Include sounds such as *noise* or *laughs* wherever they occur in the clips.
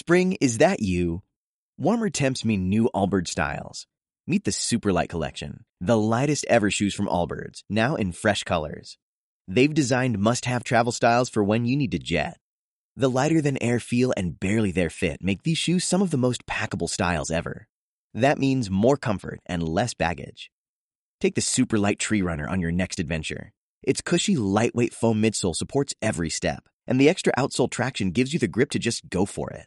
Spring, is that you? Warmer temps mean new Allbirds styles. Meet the Superlight Collection, the lightest ever shoes from Allbirds, now in fresh colors. They've designed must have travel styles for when you need to jet. The lighter than air feel and barely there fit make these shoes some of the most packable styles ever. That means more comfort and less baggage. Take the Superlight Tree Runner on your next adventure. Its cushy, lightweight foam midsole supports every step, and the extra outsole traction gives you the grip to just go for it.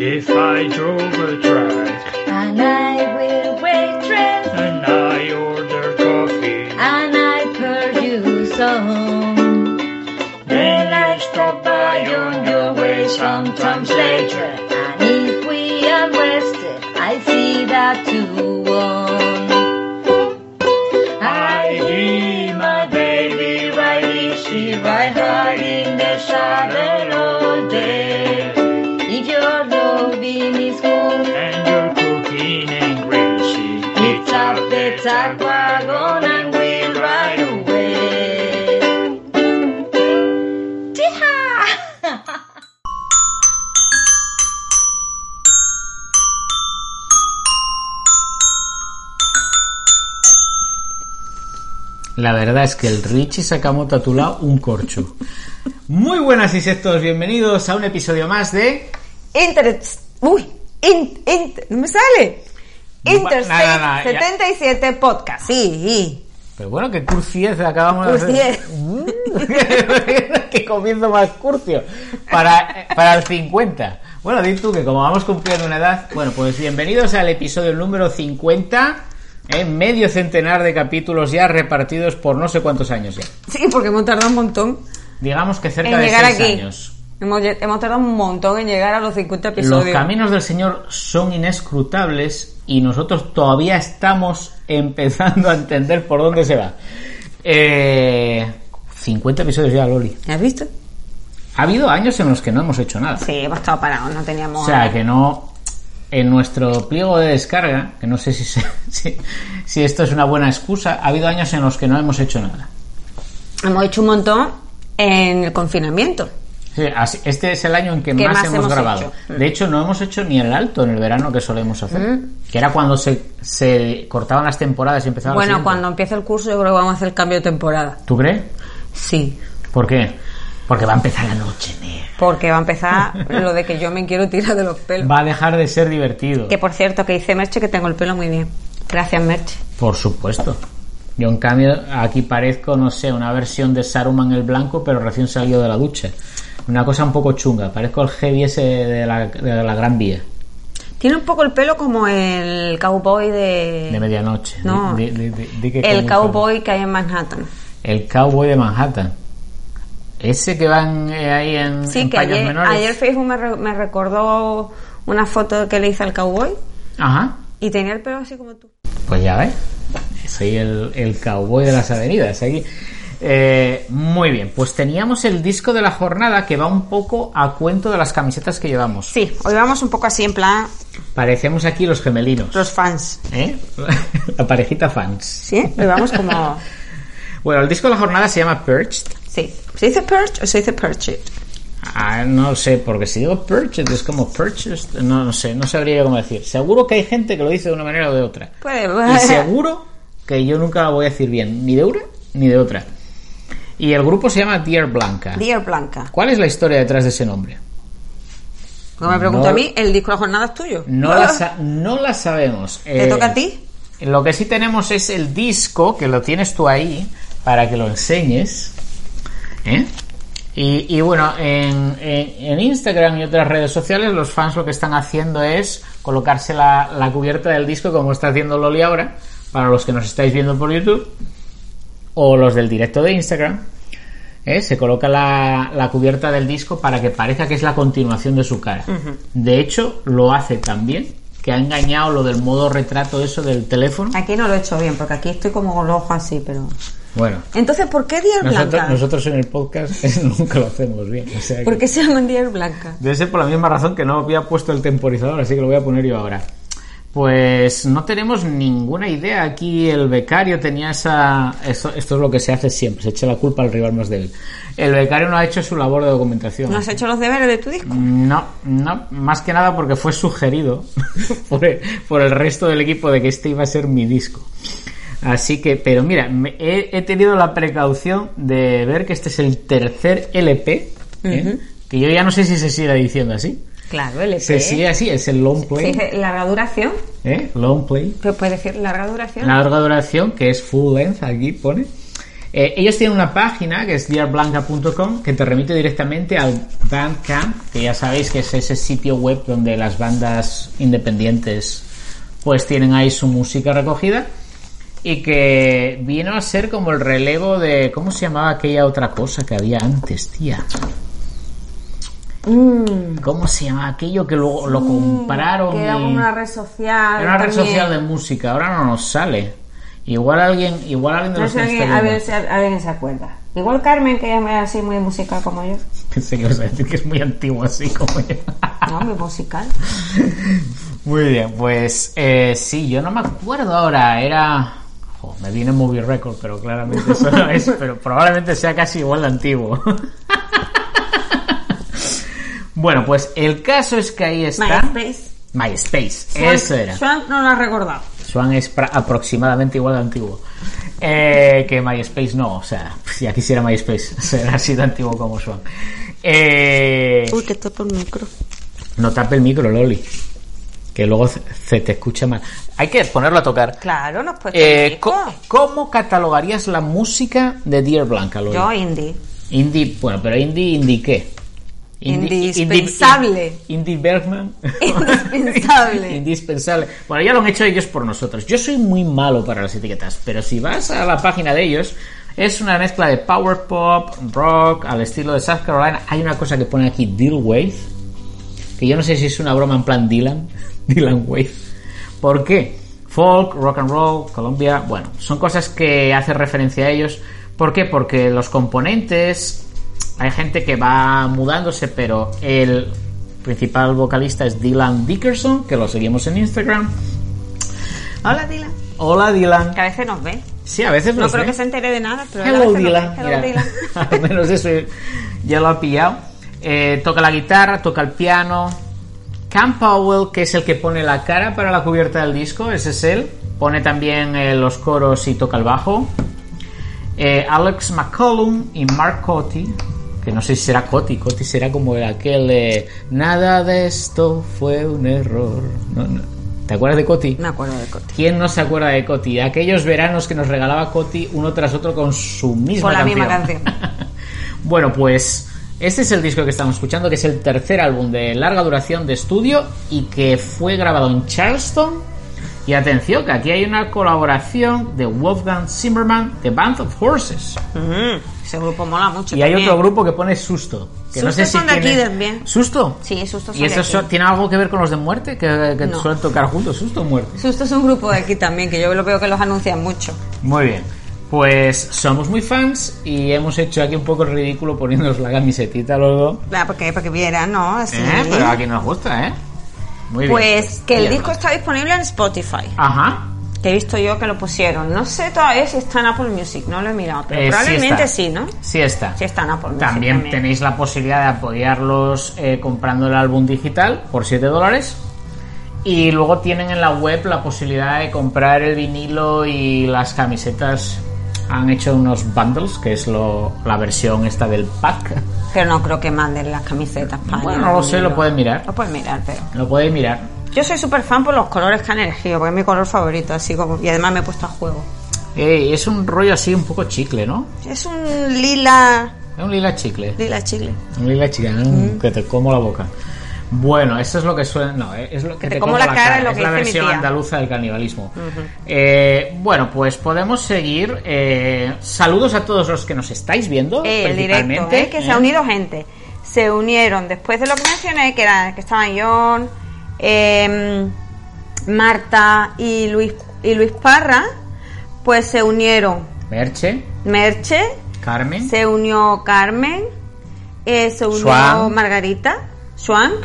If I drove a truck And I will waitress and I order coffee, and I produce some. Then I stop by on your way sometimes later. And if we are wasted, I see that too. Wagon and we'll ride away. Yeehaw! La verdad es que el Richie Sakamoto a tu lado, un corcho. Muy buenas insectos, bienvenidos a un episodio más de... Inter... Uy, in, in- no me sale. Interstate no, no, ya. 77 Podcast, sí. Pero bueno, que cursiez acabamos de hacer. Cursiez. *laughs* que comienzo más curcio. Para, para el 50. Bueno, di tú que como vamos cumpliendo una edad, bueno, pues bienvenidos al episodio número 50. ¿eh? Medio centenar de capítulos ya repartidos por no sé cuántos años ya. Sí, porque hemos tardado un montón Digamos que cerca en de llegar 6 aquí. años. Hemos, hemos tardado un montón en llegar a los 50 Los episodios. caminos del Señor son inescrutables y nosotros todavía estamos empezando a entender por dónde se va. Eh, 50 episodios ya, Loli. ¿Has visto? Ha habido años en los que no hemos hecho nada. Sí, hemos estado parados, no teníamos... O sea, que no... En nuestro pliego de descarga, que no sé si, se- *laughs* si, si esto es una buena excusa, ha habido años en los que no hemos hecho nada. Hemos hecho un montón en el confinamiento. Este es el año en que ¿Qué más, más hemos, hemos grabado. hecho? Mm. De hecho, no hemos hecho ni el alto en el verano que solemos hacer. Que era cuando se, se cortaban las temporadas y empezaba la Bueno, cuando empiece el curso yo creo que vamos a hacer el cambio de temporada. ¿Tú crees? Sí, ¿Por qué? Porque va a empezar la noche negra. porque va a empezar lo de que yo me quiero tirar de los pelos. Va a dejar de ser divertido. Que por cierto, que dice Merche que tengo el pelo muy bien. Gracias, Merche. Por supuesto. Yo, en cambio, aquí parezco, no sé, una versión de Saruman el Blanco, pero recién salido de la ducha. Una cosa un poco chunga. Parezco el heavy ese de la, de la Gran Vía, Tiene un poco el pelo como el cowboy de... de medianoche. No, Di- di- di- di que el como- cowboy que hay en Manhattan. El cowboy de Manhattan. Ese que van eh, ahí en, Sí, en que ayer, menores. ayer Facebook me, re- me recordó una foto que le hice al cowboy Ajá. y tenía el pelo así como tú. Pues ya ves. Soy el, el cowboy de las avenidas aquí. Eh, muy bien, pues teníamos el disco de la jornada que va un poco a cuento de las camisetas que llevamos. Sí, hoy vamos un poco así en plan Parecemos aquí los gemelinos. los fans. ¿eh? *laughs* La parejita fans. Sí, hoy vamos como... *laughs* Bueno, el disco de la jornada se llama Perched. Sí. ¿Se dice perch o se dice perched? Ah, no sé, porque si digo Perched es como Purchased. No, no sé, no sabría cómo decir. Seguro que hay gente que lo dice de una manera o de otra. Puede, Y *laughs* seguro que yo nunca la voy a decir bien, ni de una ni de otra. Y el grupo se llama Dear Blanca. Dear Blanca. ¿Cuál es la historia detrás de ese nombre? Como me pregunto No- a mí, ¿el disco de la jornada es tuyo? No la, *laughs* no la sabemos. ¿Te Eh, toca a ti? Lo que sí tenemos es el disco, que lo tienes tú ahí, para que lo enseñes. ¿Eh? Y, y bueno, en, en- en Instagram y otras redes sociales, los fans lo que están haciendo es colocarse la, la cubierta del disco, como está haciendo Loli ahora, para los que nos estáis viendo por YouTube o los del directo de Instagram, ¿eh? se coloca la, la cubierta del disco para que parezca que es la continuación de su cara. De hecho, lo hace también que ha engañado lo del modo retrato eso del teléfono. Aquí no lo he hecho bien, porque aquí estoy como con los ojos así, pero... Bueno, Entonces, ¿por qué Dier nosotros, Blanca? nosotros en el podcast *laughs* nunca lo hacemos bien. o sea que- ¿Por qué se llaman Dier Blanca? Debe ser por la misma razón que no había puesto el temporizador, así que lo voy a poner yo ahora. Pues no tenemos ninguna idea. Aquí el becario tenía esa. Esto, esto es lo que se hahace siempre, se echa la culpa al rival más débil. El becario no ha hecho su labor de documentación. ¿No has hecho los deberes de tu disco? No, no, más que nada porque fue sugerido *laughs* por el, por el resto del equipo de que este iba a ser mi disco. Así que, pero mira, me- he, he tenido la precaución de ver que este es el tercer LP, ¿eh? que yo ya no sé si se sigue diciendo así. Claro, LP. Se sigue así, es el long Se play. dice larga duración. ¿eh? Long play. ¿Qué puede decir larga duración? Larga duración, que es full length, aquí pone. Eh, ellos tienen una página que es dearblanca.com que te remite directamente al Bandcamp, que ya sabéis que es ese sitio web donde las bandas independientes pues tienen ahí su música recogida y que vino a ser como el relevo de ¿cómo se llamaba aquella otra cosa que había antes, tía? ¿Cómo se llama aquello que luego lo compraron? Mm. Que era y- una red social. era una red también. social de música, ahora no nos sale. Igual alguien, igual alguien de No los sé que a ver si alguien se acuerda. Igual Carmen, que ella es así muy musical como yo. Pensé que ibas a decir que es muy antiguo así como yo. No, muy musical. *laughs* Muy bien, pues eh, sí, yo no me acuerdo ahora, era... Jo, me viene Movie Record, pero claramente eso no es, *laughs* pero probablemente sea casi igual de antiguo. *laughs* bueno, pues el caso es que ahí está... MySpace. MySpace, eso era. Swan no lo ha recordado. Swan es aproximadamente igual de antiguo. Eh, que MySpace no, o sea, ya quisiera MySpace *laughs* ser así de antiguo como Swan. Eh, Uy, que topa el micro. no tape el micro, Loli. Que luego se te escucha mal. Hay que ponerlo a tocar. Claro, nos puesto Eh, ¿Cómo catalogarías la música de Dear Blanca, Loli? Yo indie. Indie, bueno, pero indie, indie qué? Indispensable. Indie, indie Bergman. *laughs* Indispensable. Indispensable. Bueno, ya lo han hecho ellos por nosotros. Yo soy muy malo para las etiquetas, pero si vas a la página de ellos, es una mezcla de power pop, rock, al estilo de South Carolina. Hay una cosa que pone aquí, Deal Wave, que yo no sé si es una broma en plan Dylan, *laughs* Dylan Wave. ¿Por qué? Folk, rock and roll, Colombia, bueno, son cosas que hace referencia a ellos. ¿Por qué? Porque los componentes, hay gente que va mudándose, pero el principal vocalista es Dylan Dickerson, que lo seguimos en Instagram. Hola, Dylan. Hola Dylan. Que a veces nos ve. Sí, a veces No nos creo ve. que se entere de nada, pero a Hello nos Dylan. ve. Hello, *laughs* Dylan. al menos eso ya lo ha pillado. Eh, toca la guitarra, toca el piano. Cam Powell, que es el que pone la cara para la cubierta del disco, ese es él. Pone también eh, los coros y toca el bajo. Eh, Alex McCollum y Mark Cotti, que no sé si será Cotti, Cotti será como aquel de Nada de esto fue un error. No, no. ¿Te acuerdas de Cotti? Me acuerdo de Coti. ¿Quién no se acuerda de Coti? Aquellos veranos que nos regalaba Coti uno tras otro con su misma Con la canción. misma canción. *laughs* bueno, pues este es el disco que estamos escuchando, que es el tercer álbum de larga duración de estudio y que fue grabado en Charleston. Y atención, que aquí hay una colaboración de Wolfgang Zimmerman de Band of Horses. Ese grupo mola mucho. Y hay otro grupo que pone Susto. Que no sé si son de aquí tiene- también. ¿Susto? Sí, Susto son ¿Y eso aquí. so- tiene algo que ver con los de muerte? Que, que No. suelen tocar juntos, Susto o muerte. Susto es un grupo de aquí también, que yo lo veo que los anuncian mucho. Muy bien. Pues somos muy fans y hemos hecho aquí un poco el ridículo poniéndonos la camisetita los dos. Ah, porque, porque vieran, ¿no? Así. Eh, pero aquí nos gusta, ¿eh? Muy bien. Pues que el disco está disponible en Spotify. Ajá. Que he visto yo que lo pusieron. No sé todavía si está en Apple Music, no lo he mirado, pero Eh, sí probablemente está. sí, ¿no? Sí está. Sí está en Apple Music. También tenéis la posibilidad de apoyarlos eh, comprando el álbum digital por 7 dólares. Y luego tienen en la web la posibilidad de comprar el vinilo y las camisetas. Han hecho unos bundles, que es lo, la versión esta del pack. Pero no creo que manden las camisetas para Bueno, no lo sé, lo pueden mirar. Lo pueden mirar, pero. Lo podéis mirar. Yo soy súper fan por los colores que han elegido, porque es mi color favorito, así como. Y además me he puesto a juego. Es un rollo así un poco chicle, ¿no? Es un lila. Es un lila chicle. Lila chile. Un lila chicle, ¿no? que te como la boca. Bueno, eso es lo que suena. No, eh, es lo que, te como la cara es lo que la dice mi versión andaluza del canibalismo. Eh, bueno, pues podemos seguir. eh, saludos a todos los que nos estáis viendo. Eh, el directo, que se ha unido gente. Se unieron después de lo que mencioné, que era que estaban John, eh, Marta y Luis y Luis Parra, pues se unieron Merche, Merche, Carmen. se unió Carmen, eh, se unió. Margarita, Swank,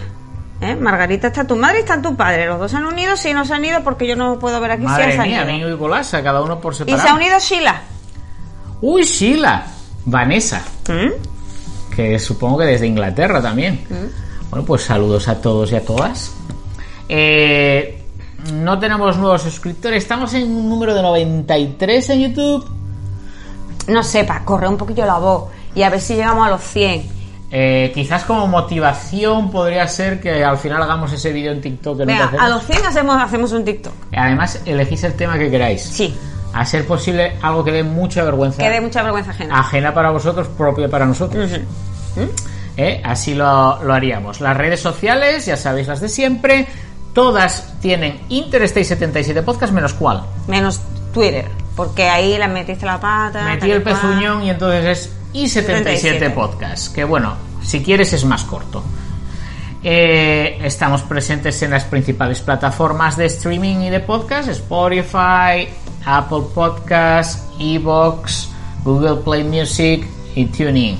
¿eh? Margarita está tu madre y está tu padre. Los dos se han unido, sí, no se han ido porque yo no puedo ver aquí si Madre se han mía. Mingo y Golasa, cada uno por Y separado. se ha unido Sheila. Uy, Sheila. Vanessa, ¿Mm? que supongo que desde Inglaterra también. Bueno, pues saludos a todos y a todas. Eh, no tenemos nuevos suscriptores, estamos en un número de 93 en YouTube. No sepa, corre un poquillo la voz y a ver si llegamos a los 100. Eh, quizás como motivación podría ser que al final hagamos ese vídeo en TikTok. que Venga, a los 100 hacemos, hacemos un TikTok. Además, elegís el tema que queráis. Sí, A ser posible, algo que dé mucha vergüenza. que dé mucha vergüenza ajena. Ajena para vosotros, propia para nosotros. ¿Eh? Así lo, lo haríamos. Las redes sociales, ya sabéis las de siempre. Todas tienen Interstate77 Podcast, menos cuál. Menos Twitter, porque ahí le metiste la pata. Metí y el cual. pezuñón y entonces es I77 77. Podcast. Que bueno, si quieres es más corto. Eh, estamos presentes en las principales plataformas de streaming y de podcast: Spotify, Apple Podcasts, Evox, Google Play Music y TuneIn.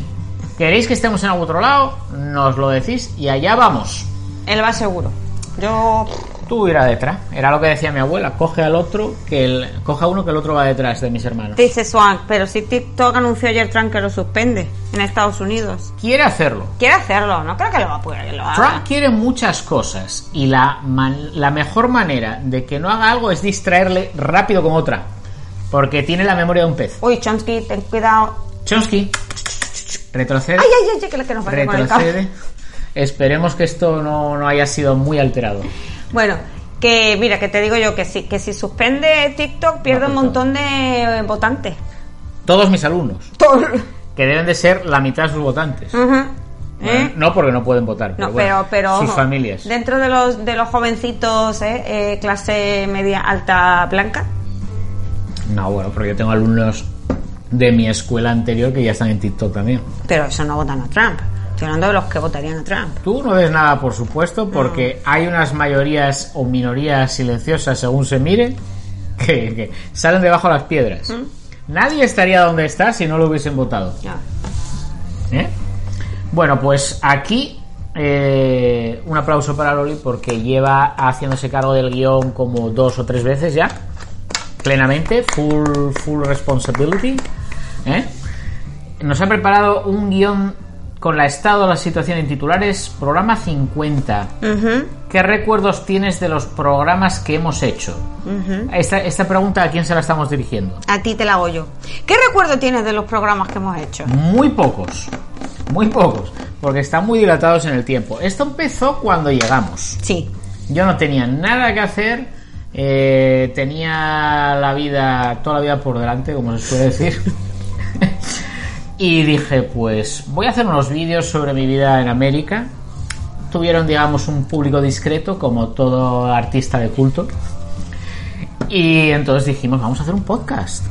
¿Queréis que estemos en algún otro lado? Nos lo decís y allá vamos. Él va seguro. Yo. Tú irá detrás. Era lo que decía mi abuela: coge al otro, que el, coge a uno que el otro va detrás de mis hermanos. Dice Swank, pero si TikTok anunció ayer Trump que lo suspende en Estados Unidos. Quiere hacerlo. Quiere hacerlo, no creo que lo va a poder que lo haga. Trump quiere muchas cosas y la, man- la mejor manera de que no haga algo es distraerle rápido con otra. Porque tiene la memoria de un pez. Uy, Chomsky, ten cuidado. Chomsky, retrocede. Ay, ay, ay, que, que nos va a con el retrocede. Esperemos que esto no, no haya sido muy alterado. Bueno, que mira, que te digo yo que si, que si suspende TikTok pierde un montón de votantes. Todos mis alumnos, Todo- que deben de ser la mitad de sus votantes. Bueno, ¿Eh? No porque no pueden votar, pero, No, bueno, pero, pero sus ojo, familias. Dentro de los de los jovencitos, ¿eh? Eh, clase media alta blanca. No, bueno, porque yo tengo alumnos de mi escuela anterior que ya están en TikTok también. Pero eso no votan a Trump. Estoy hablando de los que votarían a Trump. Tú no ves nada, por supuesto, porque hay unas mayorías o minorías silenciosas, según se mire, que, que salen debajo de las piedras. Nadie estaría donde está si no lo hubiesen votado. ¿eh? Bueno, pues aquí eh, un aplauso para Loli porque lleva haciéndose cargo del guion como dos o tres veces ya, plenamente, full, full responsibility. ¿eh? Nos ha preparado un guion con la estado de la situación en titulares, programa 50. Ujú, ¿Qué recuerdos tienes de los programas que hemos hecho? Esta, esta pregunta a quién se la estamos dirigiendo. A ti te la hago yo. ¿Qué recuerdo tienes de los programas que hemos hecho? Muy pocos. Muy pocos. Porque están muy dilatados en el tiempo. Esto empezó cuando llegamos. Sí. Yo no tenía nada que hacer. eh, tenía la vida, toda la vida por delante, como se suele decir. *laughs* y dije, pues voy a hacer unos vídeos sobre mi vida en América. Tuvieron, digamos, un público discreto, como todo artista de culto. Y entonces dijimos, vamos a hacer un podcast.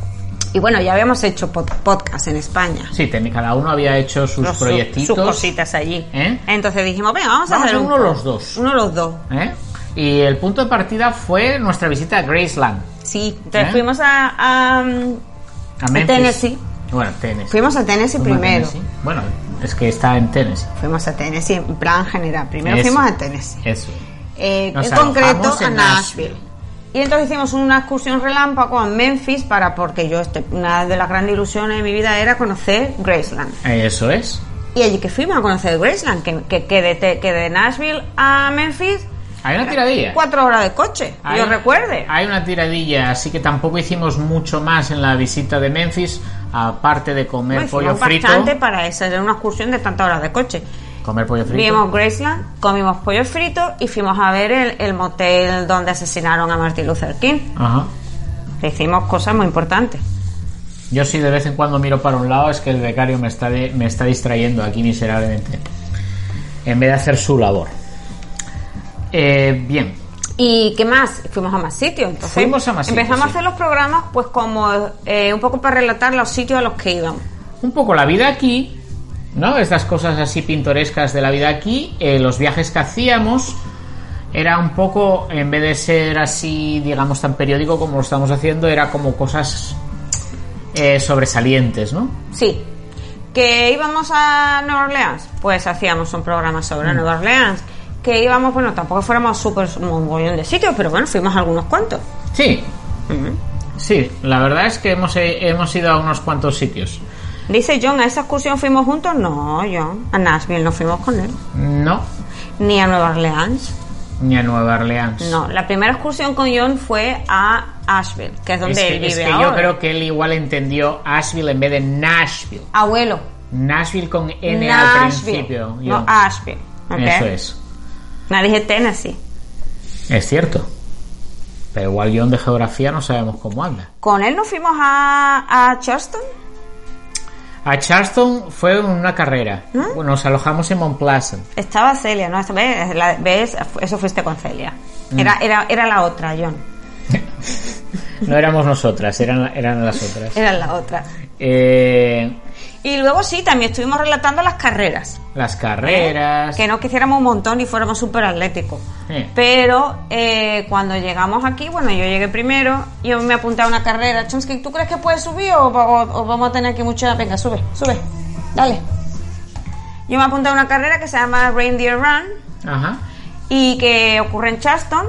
Y bueno, ya habíamos hecho pod- podcast en España. Sí, cada uno había hecho sus Los- proyectitos. sus cositas allí. ¿Eh? Entonces dijimos, venga, vamos a Vamos a hacer hacer un- uno los dos. Uno los dos. ¿eh? Y el punto de partida fue nuestra visita a Graceland, Sí, entonces ¿Eh? fuimos a, a, a Memphis. Tennessee. Bueno, Tennessee. fuimos a Tennessee Fuimos a primero. Tennessee. Bueno, es que está en Tennessee. Fuimos a Tennessee en plan general. Primero Eso. fuimos a Tennessee. Eso. Eh, en concreto a Nashville. Nashville. Y entonces hicimos una excursión relámpago a Memphis para porque yo este, una de las grandes ilusiones de mi vida era conocer Graceland. Eso es. Y allí que fuimos a conocer Graceland, que, que, que de, que de Nashville a Memphis Hay una tiradilla. cuatro horas de coche, Hay- yo recuerde. Hay una tiradilla, así que tampoco hicimos mucho más en la visita de Memphis, aparte de comer Bueno, pollo frito. bastante para esa, era una excursión de tantas horas de coche. Comer pollo frito. Vimos Graceland, comimos pollo frito y fuimos a ver el, el motel donde asesinaron a Martin Luther King. Ajá. Hicimos cosas muy importantes. Yo sí de vez en cuando miro para un lado es que el becario me está, de- me está distrayendo aquí miserablemente. En vez de hacer su labor. Eh, bien, ¿Y qué más? Fuimos a más sitios. Entonces, Fuimos a más sitios, Empezamos sí. a hacer los programas, pues como eh, un poco para relatar los sitios a los que íbamos. un poco la vida aquí, ¿no? Estas cosas así pintorescas de la vida aquí, eh, los viajes que hacíamos, era un poco, en vez de ser así, digamos, tan periódico como lo estamos haciendo, era como cosas eh, sobresalientes, ¿no? Sí. ¿Que íbamos a Nueva Orleans? Pues hacíamos un programa sobre Nueva Orleans. Que íbamos, bueno, tampoco fuéramos súper un montón de sitios, pero bueno, fuimos a algunos cuantos. Sí, sí, la verdad es que hemos, eh, hemos ido a unos cuantos sitios. Dice John, ¿a esa excursión fuimos juntos? No, John. A Nashville no fuimos con él. No, Ni a Nueva Orleans. ni a Nueva Orleans. No, la primera excursión con John fue a Asheville, que es donde es que, él es vive que ahora. yo creo que él igual entendió Asheville en vez de Nashville. Abuelo. Nashville con N al Nashville. principio. No, yo. Asheville. ¿ok? Eso es. No dije Tennessee. Es cierto. Pero igual John de geografía no sabemos cómo anda. Con él nos fuimos a, a Charleston. A Charleston fue una carrera. Bueno, nos alojamos en Pleasant. Estaba Celia, ¿no? Vez, la- ¿Ves? Eso fuiste con Celia. Mm. Era, era, era la otra, John. *laughs* No éramos nosotras, eran, eran las otras. Era la otra. Eh, Y luego sí, también estuvimos relatando las carreras. las carreras. Que no quisiéramos un montón y fuéramos súper atléticos. Sí. Pero eh, cuando llegamos aquí, bueno, yo llegué primero, yo me apunté a una carrera. Chomsky, ¿tú crees que puedes subir o, o- o vamos a tener aquí mucha... Venga, sube, sube, dale. Yo me apunté a una carrera que se llama Reindeer Run Ajá. y que ocurre en Charleston.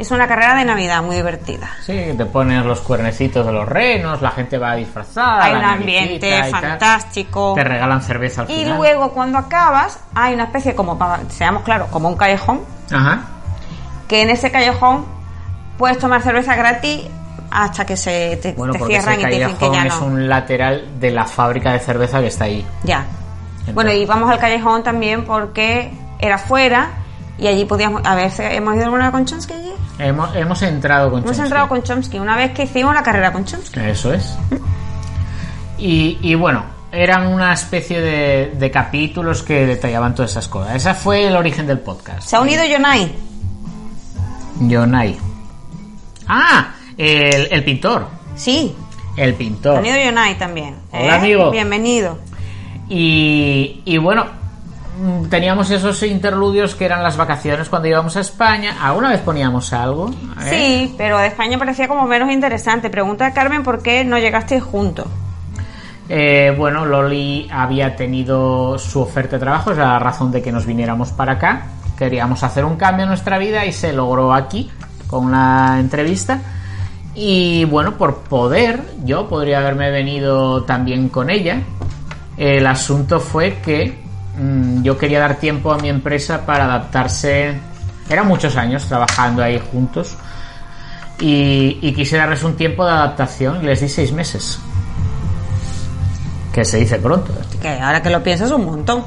Es una carrera de Navidad muy divertida. Sí, te pones los cuernecitos de los renos, la gente va disfrazada. Hay un ambiente y fantástico. Te regalan cerveza al Y final. luego cuando acabas hay una especie como, para, seamos claros, como un callejón, Ajá. que en ese callejón puedes tomar cerveza gratis hasta que se te, Bueno, te porque ese cierran y te dicen que callejón ya es no. un lateral de la fábrica de cerveza que está ahí. Ya. Bueno, y vamos al callejón también porque era fuera y allí podíamos... A ver, ¿hemos ido alguna con Chomsky allí? Hemos, hemos entrado con Hemos Chomsky. entrado con Chomsky una vez que hicimos la carrera con Chomsky. Eso es. Y, y bueno, eran una especie de, de capítulos que detallaban todas esas cosas. Ese fue el origen del podcast. Se ha unido Jonai. Yonai. Ah, el, el pintor. Sí, El se pintor. ha unido Jonai también. ¿eh? Hola, amigo. Bienvenido. Y, y bueno, teníamos esos interludios que eran las vacaciones cuando íbamos a España. ¿Alguna vez poníamos algo? Sí, pero de España parecía como menos interesante. Pregunta a Carmen por qué no llegasteis juntos. Eh, bueno, Loli había tenido su oferta de trabajo, es la razón de que nos viniéramos para acá. Queríamos hacer un cambio en nuestra vida y se logró aquí con la entrevista. Y bueno, por poder, yo podría haberme venido también con ella. El asunto fue que yo quería dar tiempo a mi empresa para adaptarse. Eran muchos años trabajando ahí juntos. Y, y quise darles un tiempo de adaptación y les di seis meses. Que se dice pronto. Que ahora que lo piensas un montón.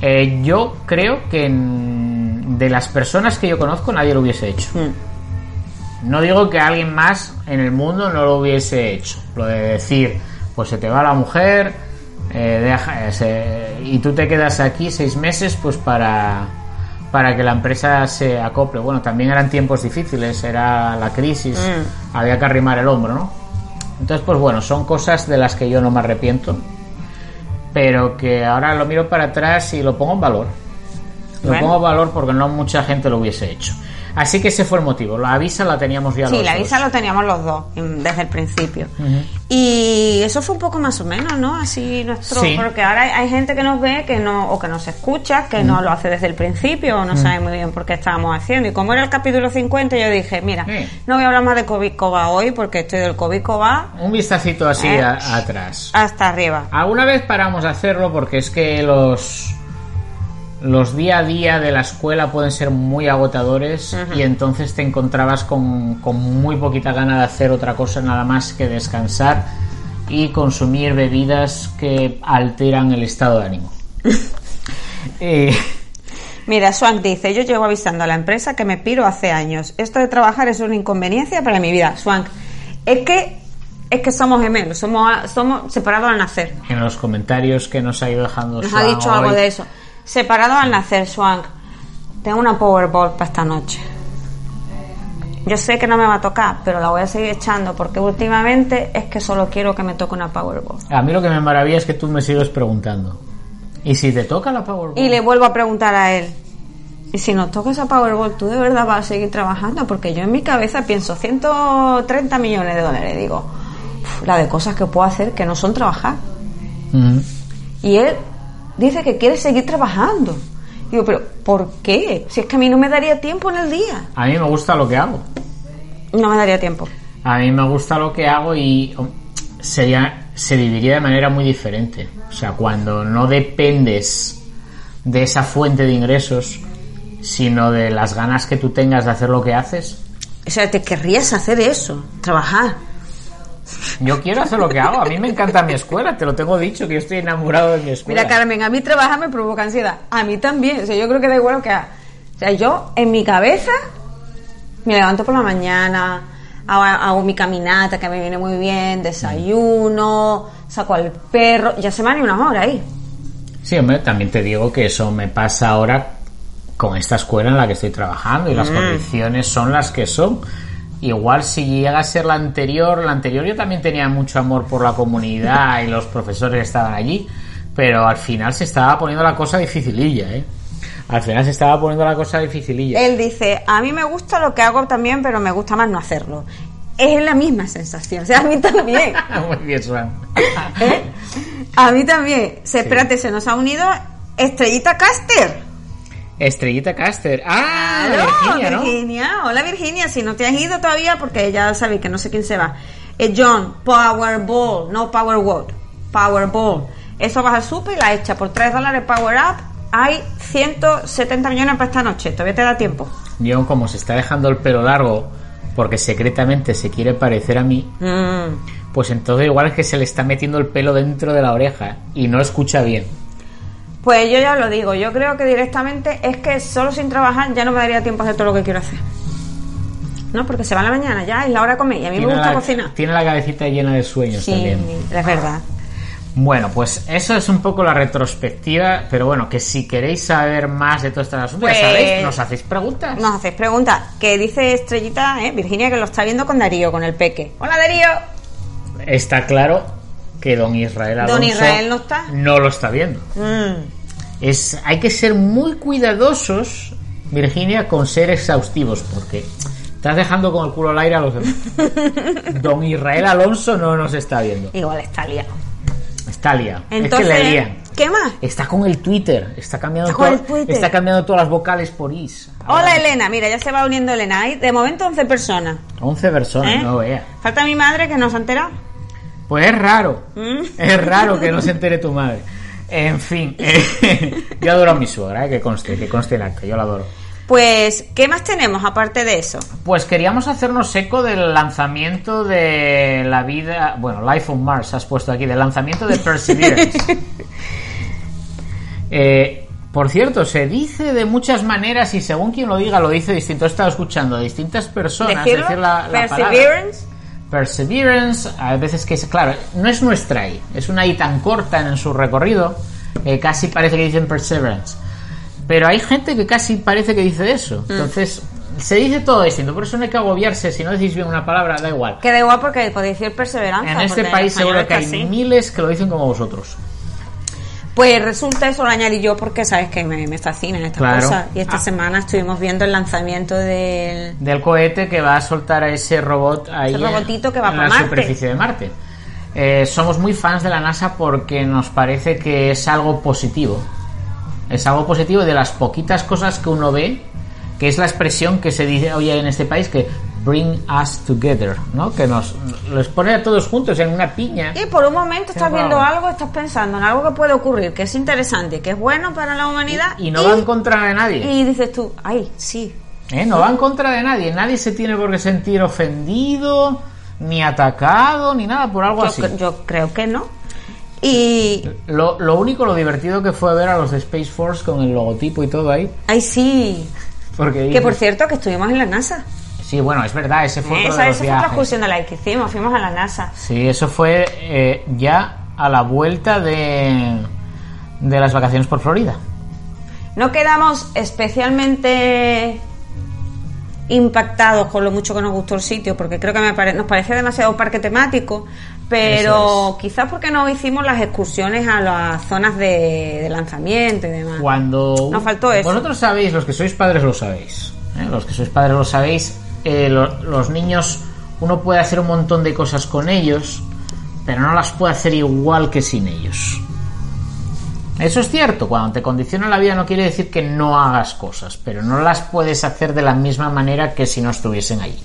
Eh, yo creo que en- de las personas que yo conozco nadie lo hubiese hecho. Mm. No digo que alguien más en el mundo no lo hubiese hecho. Lo de decir, pues se te va la mujer eh, deja- eh, y tú te quedas aquí seis meses pues para, para que la empresa se acople. Bueno, también eran tiempos difíciles, era la crisis, Mm. había que arrimar el hombro, ¿no? Entonces, pues bueno, son cosas de las que yo no me arrepiento, pero que ahora lo miro para atrás y lo pongo en valor. Lo Bueno. pongo en valor porque no mucha gente lo hubiese hecho. Así que ese fue el motivo. La visa la teníamos ya Sí, los la dos. visa lo teníamos los dos desde el principio. Y eso fue un poco más o menos, ¿no? Así nuestro. Sí. Porque ahora hay, hay gente que nos ve que no, o que nos escucha, que no lo hace desde el principio, o no sabe muy bien por qué estábamos haciendo. Y como era el capítulo 50, yo dije, mira, no voy a hablar más de COVID Coba hoy, porque estoy del COVID Coba Un vistacito así Eh. a- atrás. hasta arriba. Alguna vez paramos de hacerlo porque es que los los día a día de la escuela pueden ser muy agotadores y entonces te encontrabas con, con muy poquita gana de hacer otra cosa nada más que descansar y consumir bebidas que alteran el estado de ánimo. *laughs* Eh, Mira, Swank dice, yo llevo avisando a la empresa que me piro hace años. Esto de trabajar es una inconveniencia para mi vida. Swank, es que es que somos gemelos, somos, somos separados al nacer. en los comentarios que nos ha ido dejando Nos ha dicho algo de eso. Separados al nacer, Swank. tengo una Powerball para esta noche. Yo sé que no me va a tocar, pero la voy a seguir echando porque últimamente es que solo quiero que me toque una Powerball. A mí lo que me maravilla es que tú me sigues preguntando. ¿Y si te toca la Powerball? Y le vuelvo a preguntar a él. Y si nos toca esa Powerball, ¿tú de verdad vas a seguir trabajando? Porque yo en mi cabeza pienso 130 millones de dólares. Digo, "Uf, la de cosas que puedo hacer que no son trabajar. Y él dice que quiere seguir trabajando. Digo, pero ¿por qué? Si es que a mí no me daría tiempo en el día. A mí me gusta lo que hago. No me daría tiempo. A mí me gusta lo que hago y oh, sería, se viviría de manera muy diferente. O sea, cuando no dependes de esa fuente de ingresos, sino de las ganas que tú tengas de hacer lo que haces. O sea, te querrías hacer eso, trabajar. Yo quiero hacer lo que hago. A mí me encanta mi escuela, te lo tengo dicho, que yo estoy enamorado de mi escuela. Mira, Carmen, a mí trabajar me provoca ansiedad. A mí también. O sea, yo creo que da igual lo que haga. O sea, yo en mi cabeza me levanto por la mañana, hago, hago mi caminata que me viene muy bien, desayuno, saco al perro. Ya se me han ido una hora ahí. Sí, hombre, también te digo que eso me pasa ahora con esta escuela en la que estoy trabajando y las condiciones son las que son. Igual si llega a ser la anterior, la anterior yo también tenía mucho amor por la comunidad y los profesores que estaban allí, pero al final se estaba poniendo la cosa dificililla, ¿eh? Al final se estaba poniendo la cosa dificililla. Él dice, a mí me gusta lo que hago también, pero me gusta más no hacerlo. Es la misma sensación. O sea, a mí también. *laughs* Muy bien, Swan. ¿Eh? A mí también. Se, Espérate, se nos ha unido Estrellita Caster. Estrellita Caster. Ah, Claro, Virginia, ¿no? Virginia. Hola Virginia, si no te has ido todavía, porque ya sabéis que no sé quién se va. Eh, John, Powerball, no Powerwall, Powerball. Eso vas al super y la echa por 3 dólares Power Up. Hay 170 millones para esta noche, todavía te da tiempo. Yo, como se está dejando el pelo largo porque secretamente se quiere parecer a mí, Mm. pues entonces igual es que se le está metiendo el pelo dentro de la oreja y no escucha bien. Pues yo ya lo digo, yo creo que directamente es que solo sin trabajar ya no me daría tiempo a hacer todo lo que quiero hacer. No, porque se va a la mañana, ya es la hora de comer y a mí me gusta la, cocinar. tiene la cabecita llena de sueños Sí, también. es verdad. Bueno, pues eso es un poco la retrospectiva, pero bueno, que si queréis saber más de todo este asunto, Pues- ya sabéis, nos hacéis preguntas. Nos hacéis preguntas. Que dice Estrellita, ¿eh? Virginia, que lo está viendo con Darío, con el peque. Hola Darío. Está claro que don Israel Alonso Don Israel no está. no lo está viendo. Mm. Es, hay que ser muy cuidadosos, Virginia, con ser exhaustivos, porque estás dejando con el culo al aire a los demás. *laughs* Don Israel Alonso no nos está viendo. Igual está liado. Está liado. Entonces, es que le lían. ¿qué más? Está con el Twitter, está cambiando, Está con todo- el Twitter. está cambiando todas las vocales por is. Hola Elena, mira, ya se va uniendo Elena. Hay de momento 11 personas. 11 personas, ¿eh? no vea. Falta mi madre que no se ha enterado. Pues es raro. Mm. Es raro que no se entere tu madre. En fin, eh, yo adoro a mi suegra, eh, que conste, que conste el acto, yo la adoro. Pues, ¿qué más tenemos aparte de eso? Pues queríamos hacernos eco del lanzamiento de la vida, bueno, Life on Mars has puesto aquí, del lanzamiento de Perseverance. *laughs* Eh, por cierto, se dice de muchas maneras y según quien lo diga lo dice distinto. He estado escuchando a distintas personas decir la, la palabra. Perseverance. A veces que es, claro, no es nuestra I, es una I tan corta en su recorrido, que casi parece que dicen Perseverance. Pero hay gente que casi parece que dice eso. Mm. Entonces, se dice todo distinto, por eso no hay que agobiarse, si no decís bien una palabra, da igual. Que da igual porque podéis decir perseverancia. En este país seguro que hay así. miles que lo dicen como vosotros. Pues resulta eso lo añadí yo porque sabes que me, me fascinan estas Claro. cosas. Y esta Ah. semana estuvimos viendo el lanzamiento del. Del cohete que va a soltar a ese robot ahí Ese robotito que va en para la Marte. superficie de Marte. Eh, somos muy fans de la NASA porque nos parece que es algo positivo. Es algo positivo de las poquitas cosas que uno ve, que es la expresión que se dice hoy en este país, que bring us together, ¿no? Que nos los pone a todos juntos en una piña. Y por un momento estás viendo algo, estás pensando en algo que puede ocurrir, que es interesante, que es bueno para la humanidad. Y no va en contra de nadie. Y dices tú, ay, sí. ¿eh? No va en contra de nadie. Nadie se tiene por qué sentir ofendido, ni atacado, ni nada por algo Yo, así. yo creo que no. Y. Lo, lo único, lo divertido que fue ver a los de Space Force con el logotipo y todo ahí. Ay, sí. Porque Que por cierto, que estuvimos en la NASA. Sí, bueno, es verdad, ese fue otro Esa, de los esa fue otra excursión de la que hicimos, fuimos a la NASA. Sí, eso fue eh, ya a la vuelta de, de las vacaciones por Florida. No quedamos especialmente impactados con lo mucho que nos gustó el sitio, porque creo que me pare- nos parecía demasiado parque temático, pero quizás porque no hicimos las excursiones a las zonas de, de lanzamiento y demás. Cuando Nos faltó eso. vosotros sabéis, los que sois padres lo sabéis, ¿eh? los que sois padres lo sabéis, eh, lo- los niños uno puede hacer un montón de cosas con ellos, pero no las puede hacer igual que sin ellos. Eso es cierto, cuando te condiciona la vida no quiere decir que no hagas cosas, pero no las puedes hacer de la misma manera que si no estuviesen allí.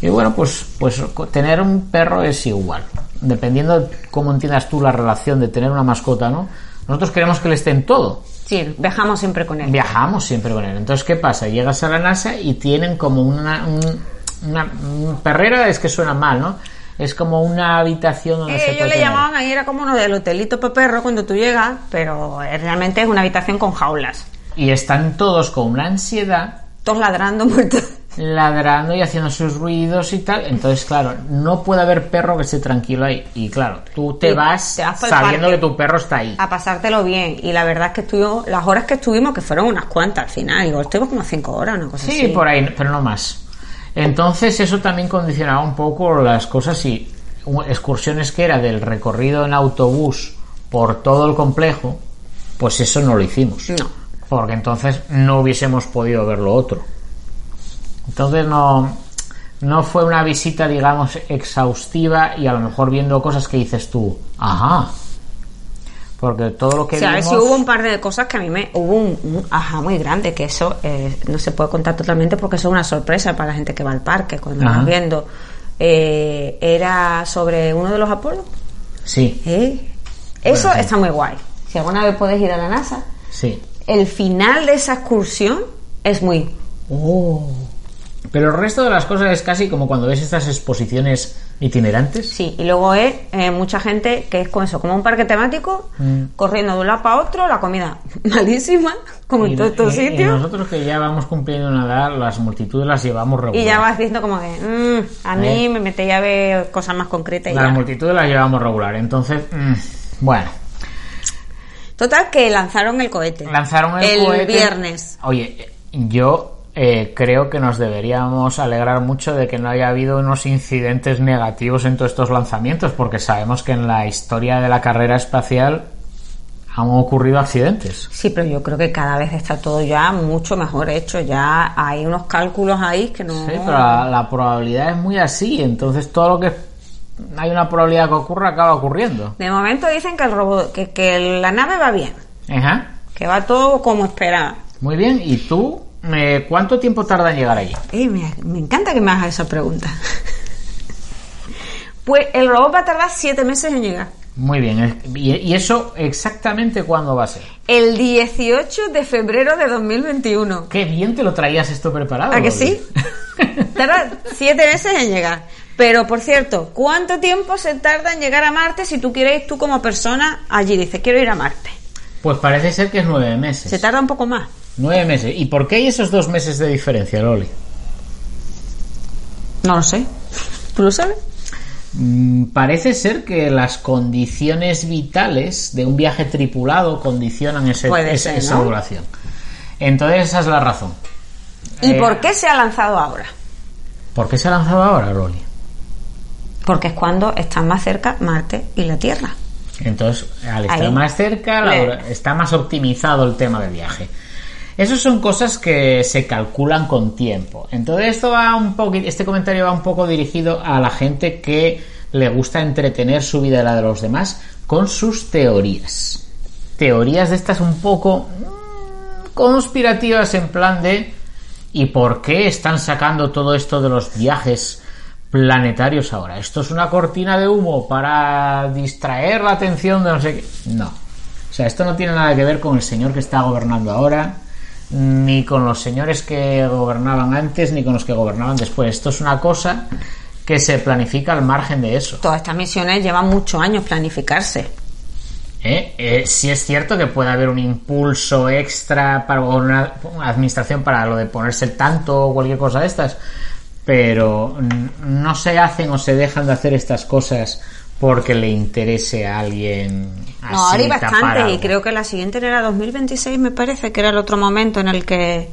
Y bueno, pues, pues tener un perro es igual. Dependiendo de cómo entiendas tú la relación de tener una mascota, ¿no? Nosotros queremos que le estén todo. Sí, viajamos siempre con él. Viajamos siempre con él. Entonces, ¿qué pasa? Llegas a la NASA y tienen como una, un- una, un perrera, es que suena mal, ¿no? Es como una habitación donde Eh, se ellos puede le tener. llamaban ahí, era como uno del hotelito para perro cuando tú llegas, pero eh, realmente es una habitación con jaulas. Y están todos con una ansiedad, Todos ladrando *laughs* muertos. Ladrando y haciendo sus ruidos y tal. Entonces, claro, no puede haber perro que esté tranquilo ahí. Y claro, tú te vas, te vas pa'l sabiendo que tu perro está ahí. A pasártelo bien. Y la verdad es que estuvimos, las horas que estuvimos, que fueron unas cuantas al final, igual estuvimos como cinco horas, una cosa Sí, así. por ahí, pero no más. Entonces eso también condicionaba un poco las cosas y excursiones que era del recorrido en autobús por todo el complejo, pues eso no lo hicimos. No. Porque entonces no hubiésemos podido ver lo otro. Entonces no, no fue una visita, digamos, exhaustiva y a lo mejor viendo cosas que dices tú, ajá. Porque todo lo que O sea, a ver vimos... si hubo un par de cosas que a mí me... Hubo un, un ajá muy grande, que eso eh, no se puede contar totalmente porque eso es una sorpresa para la gente que va al parque cuando vas viendo. Eh, era sobre uno de los Apolos. Sí, ¿eh? Eso Bueno, sí. está muy guay. Si alguna vez puedes ir a la NASA, sí. el final de esa excursión es muy... Oh. Pero el resto de las cosas es casi como cuando ves estas exposiciones itinerantes. Sí, y luego es eh, mucha gente que es con eso, como un parque temático, Mm. corriendo de un lado para otro, la comida *laughs* malísima, como en todos estos y- y sitios. nosotros que ya vamos cumpliendo una edad, las multitudes las llevamos regular. Y ya vas diciendo como que, mm, a mí Eh. me mete ya a ver cosas más concretas. y Las ya. multitudes las llevamos regular. Entonces, mm, bueno, Total, que lanzaron el cohete. lanzaron el, cohete. viernes. Oye, yo eh, creo que nos deberíamos alegrar mucho de que no haya habido unos incidentes negativos en todos estos lanzamientos, porque sabemos que en la historia de la carrera espacial han ocurrido accidentes. Sí, pero yo creo que cada vez está todo ya mucho mejor hecho. Ya hay unos cálculos ahí que no. Sí, pero la, la probabilidad es muy así, entonces todo lo que hay una probabilidad que ocurra acaba ocurriendo. De momento dicen que el robot, que, que la nave va bien, Ajá. que va todo como esperaba. Muy bien, ¿y tú eh, cuánto tiempo tarda en llegar allí? Eh, me, me encanta que me hagas esa pregunta. *laughs* Pues el robot va a tardar siete meses en llegar. Muy bien, ¿y, eso exactamente cuándo va a ser? El 18 de febrero de 2021. Qué bien te lo traías esto preparado. ¿A que sí? *laughs* Tarda siete meses en llegar. Pero, por cierto, ¿cuánto tiempo se tarda en llegar a Marte si tú quieres tú como persona allí? Dices, quiero ir a Marte. Pues parece ser que es nueve meses. Se tarda un poco más. Nueve meses. ¿Y por qué hay esos dos meses de diferencia, Loli? No lo sé. ¿Tú lo sabes? Mm, Parece ser que las condiciones vitales de un viaje tripulado condicionan ese- Puede ese- ser, esa duración. Entonces esa es la razón. ¿Y Eh, por qué se ha lanzado ahora? ¿Por qué se ha lanzado ahora, Loli? Porque es cuando están más cerca Marte y la Tierra. Entonces, al estar Ahí. más cerca, la está más optimizado el tema del viaje. Esas son cosas que se calculan con tiempo. Entonces, esto va un poco, este comentario va un poco dirigido a la gente que le gusta entretener su vida y la de los demás con sus teorías. Teorías de estas un poco mm, conspirativas en plan de ¿y por qué están sacando todo esto de los viajes planetarios ahora? ¿Esto es una cortina de humo para distraer la atención de no sé qué? No. O sea, esto no tiene nada que ver con el señor que está gobernando ahora, ni con los señores que gobernaban antes, ni con los que gobernaban después. Esto es una cosa que se planifica al margen de eso. Todas estas misiones llevan muchos años planificarse. ¿Eh? Eh, sí es cierto que puede haber un impulso extra para una, una administración para lo de ponerse el tanto o cualquier cosa de estas, pero no se hacen o se dejan de hacer estas cosas porque le interese a alguien así No, ahora hay bastante y creo que la siguiente era 2026, me parece, que era el otro momento en el que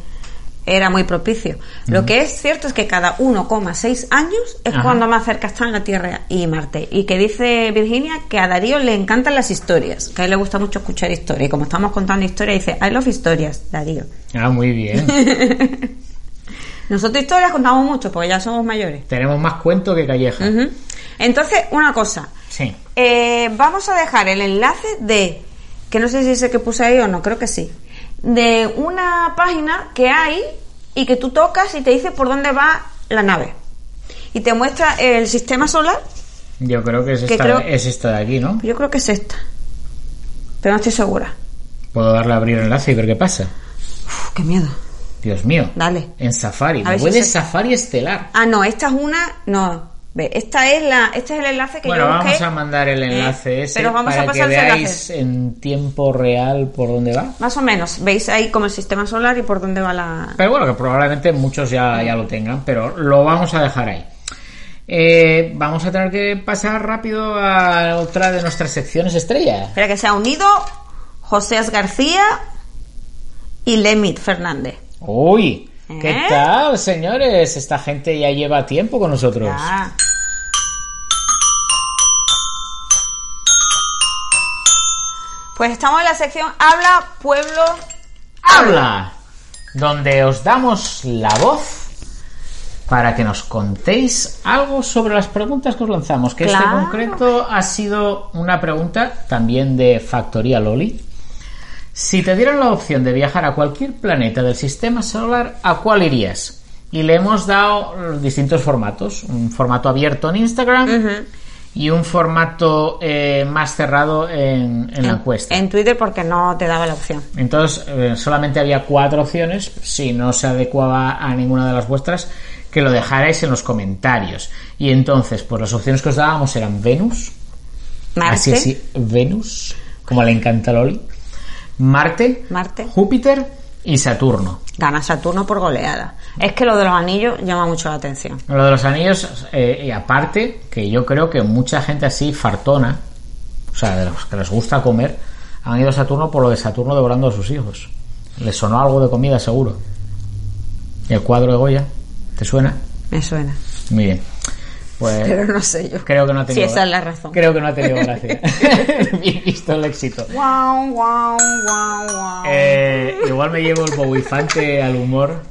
era muy propicio. Lo que es cierto es que cada 1,6 años es Ajá. cuando más cerca están la Tierra y Marte. Y que dice Virginia que a Darío le encantan las historias, que a él le gusta mucho escuchar historias. Y como estamos contando historias, dice, I love historias, Darío. Ah, muy bien. *laughs* Nosotros historias contamos mucho porque ya somos mayores. Tenemos más cuento que calleja. Entonces, una cosa. Sí. Eh, vamos a dejar el enlace de, que no sé si es el que puse ahí o no, creo que sí, de una página que hay y que tú tocas y te dice por dónde va la nave. Y te muestra el sistema solar. Yo creo que es Que esta, creo- es esta de aquí, ¿no? Yo creo que es esta. Pero no estoy segura. Puedo darle a abrir el enlace y ver qué pasa. Uf, qué miedo. Dios mío. Dale. En Safari. Me si voy de esta. Safari Estelar. Ah, no, esta es una. No. Ve, esta es la, este es el enlace que Bueno, yo busqué. vamos a mandar el Eh, enlace ese pero vamos para a que pasar ese veáis enlace. en tiempo real por dónde va. Más o menos. Veis ahí como el sistema solar y por dónde va la. Pero bueno, que probablemente muchos ya, ya lo tengan, pero lo vamos a dejar ahí. Eh, vamos a tener que pasar rápido a otra de nuestras secciones estrella. Espera que se ha unido José García y Lemit Fernández. Uy, ¿qué ¿Eh? tal, señores? Esta gente ya lleva tiempo con nosotros. Ya. Pues estamos en la sección Habla Pueblo Habla, donde os damos la voz para que nos contéis algo sobre las preguntas que os lanzamos. Que este concreto ha sido una pregunta también de Factoría Loli. Si te dieran la opción de viajar a cualquier planeta del sistema solar, ¿a cuál irías? Y le hemos dado distintos formatos. Un formato abierto en Instagram y un formato eh, más cerrado en, en la encuesta. En Twitter porque no te daba la opción. Entonces, eh, solamente había cuatro opciones. Si no se adecuaba a ninguna de las vuestras, que lo dejarais en los comentarios. Y entonces, pues las opciones que os dábamos eran Venus. Marte. Así, así, Venus, como le encanta Loli. Marte, Marte. Júpiter y Saturno. Gana Saturno por goleada. Es que lo de los anillos llama mucho la atención. Lo de los anillos, eh, y aparte, que yo creo que mucha gente así fartona, o sea, de los que les gusta comer, han ido a Saturno por lo de Saturno devorando a sus hijos. Les sonó algo de comida, seguro. ¿Y el cuadro de Goya? ¿Te suena? Me suena. Muy bien. Pues *laughs* Pero no sé yo. creo que no ha tenido esa es la razón. Creo que no ha tenido gracia. *laughs* *laughs* Bien visto el éxito. Guau, guau, guau, guau. Eh, igual me llevo el bobifante al humor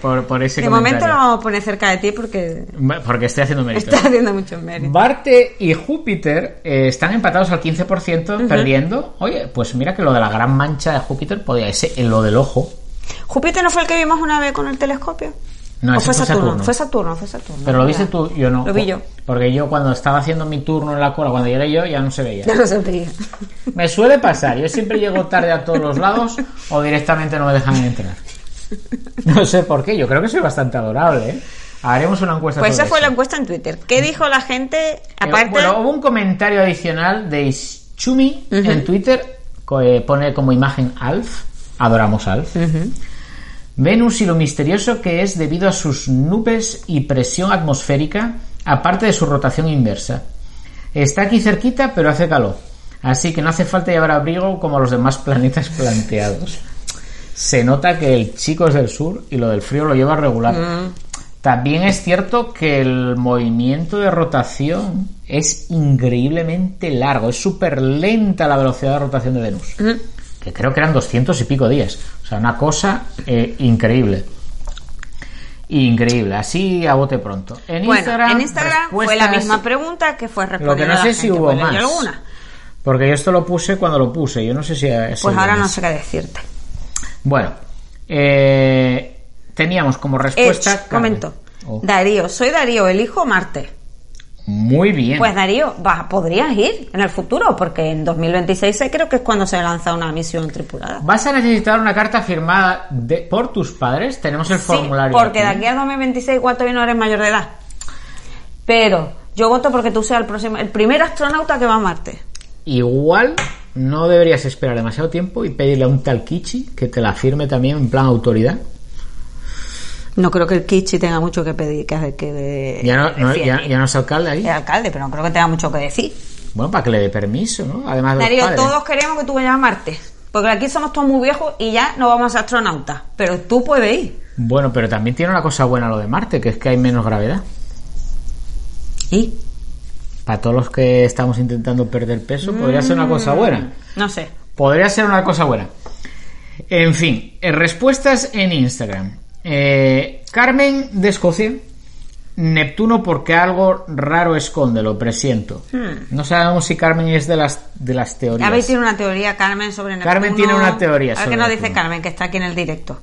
por, por ese de momento lo vamos a poner cerca de ti porque Porque estoy haciendo mérito. estás haciendo muchos méritos. Marte y Júpiter eh, están empatados al 15% perdiendo. Oye, pues mira que lo de la gran mancha de Júpiter podía ser en lo del ojo. ¿Júpiter no fue el que vimos una vez con el telescopio? No, ¿O ese fue fue Saturno? Saturno. Fue Saturno, fue Saturno. Pero lo viste tú, yo no. Lo vi yo. Porque yo cuando estaba haciendo mi turno en la cola, cuando llegué yo, ya no se veía. *laughs* Ya lo sabía. *laughs* Me suele pasar, yo siempre llego tarde a todos los lados o directamente no me dejan entrar. No sé por qué, yo creo que soy bastante adorable, ¿eh? Haremos una encuesta Pues esa fue la encuesta en Twitter. ¿Qué dijo la gente? Aparte, Bueno, hubo un comentario adicional de Chumi en Twitter, co- eh, pone como imagen Alf, adoramos Alf. Venus y lo misterioso que es debido a sus nubes y presión atmosférica, aparte de su rotación inversa. Está aquí cerquita, pero hace calor. Así que no hace falta llevar abrigo como los demás planetas *laughs* planteados. Se nota que el chico es del sur y lo del frío lo lleva regular. También es cierto que el movimiento de rotación es increíblemente largo. Es súper lenta la velocidad de rotación de Venus. Que creo que eran 200 y pico días. O sea, una cosa eh, increíble. Increíble. Así a bote pronto. En bueno, Instagram, en Instagram fue la misma pregunta que fue Lo que respondida no sé si hubo más. alguna. Porque yo esto lo puse cuando lo puse. Yo no sé si... Pues ahora no sé qué decirte. Bueno, eh, teníamos como respuesta. Edge comentó. Oh, Darío, soy Darío, elijo Marte. Muy bien. Pues Darío, va, podrías ir en el futuro, porque en 2026 sé- creo que es cuando se lanza una misión tripulada. Vas a necesitar una carta firmada de, por tus padres. Tenemos el Sí, formulario. porque de aquí. a 2026 igual todavía no eres mayor de edad. Pero yo voto porque tú seas el próximo, el primer astronauta que va a Marte. Igual no deberías esperar demasiado tiempo y pedirle a un tal Kichi que te la firme también en plan autoridad. No creo que el Kichi tenga mucho que pedir, que, que de- Ya no, no- decir. ya, ya no es alcalde ahí. Es alcalde, pero no creo que tenga mucho que decir. Bueno, para que le dé permiso, ¿no? Además de los Darío, padres. todos queremos que tú vayas a Marte. Porque aquí somos todos muy viejos y ya no vamos a ser astronautas. Pero tú puedes ir. Bueno, pero también tiene una cosa buena lo de Marte, que es que hay menos gravedad. ¿Y? Para todos los que estamos intentando perder peso, podría ser una cosa buena. No sé. Podría ser una cosa buena. En fin, eh, respuestas en Instagram. Eh, Carmen de Escocia. Neptuno porque algo raro esconde, lo presiento. No sabemos si Carmen es de las de las teorías. A tiene una teoría, Carmen, sobre Neptuno. Carmen tiene una teoría A ver sobre qué nos dice. Carmen, que está aquí en el directo.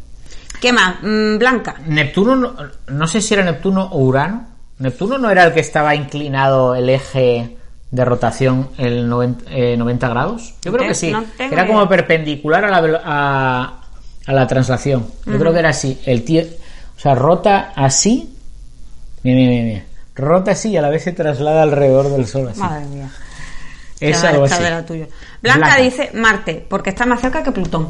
¿Qué más? Mm, Blanca. Neptuno, no, no sé si era Neptuno o Urano. Neptuno no era el que estaba inclinado el eje de rotación el 90, eh, 90 grados. Yo creo que sí. no era como perpendicular a la, a, a la traslación. Yo creo que era así. El tío, o sea, rota así. Mira, mira, mira. Rota así y a la vez se traslada alrededor del Sol. Así. Madre mía. es algo así. tuya. Blanca, Blanca. dice Marte, porque está más cerca que Plutón.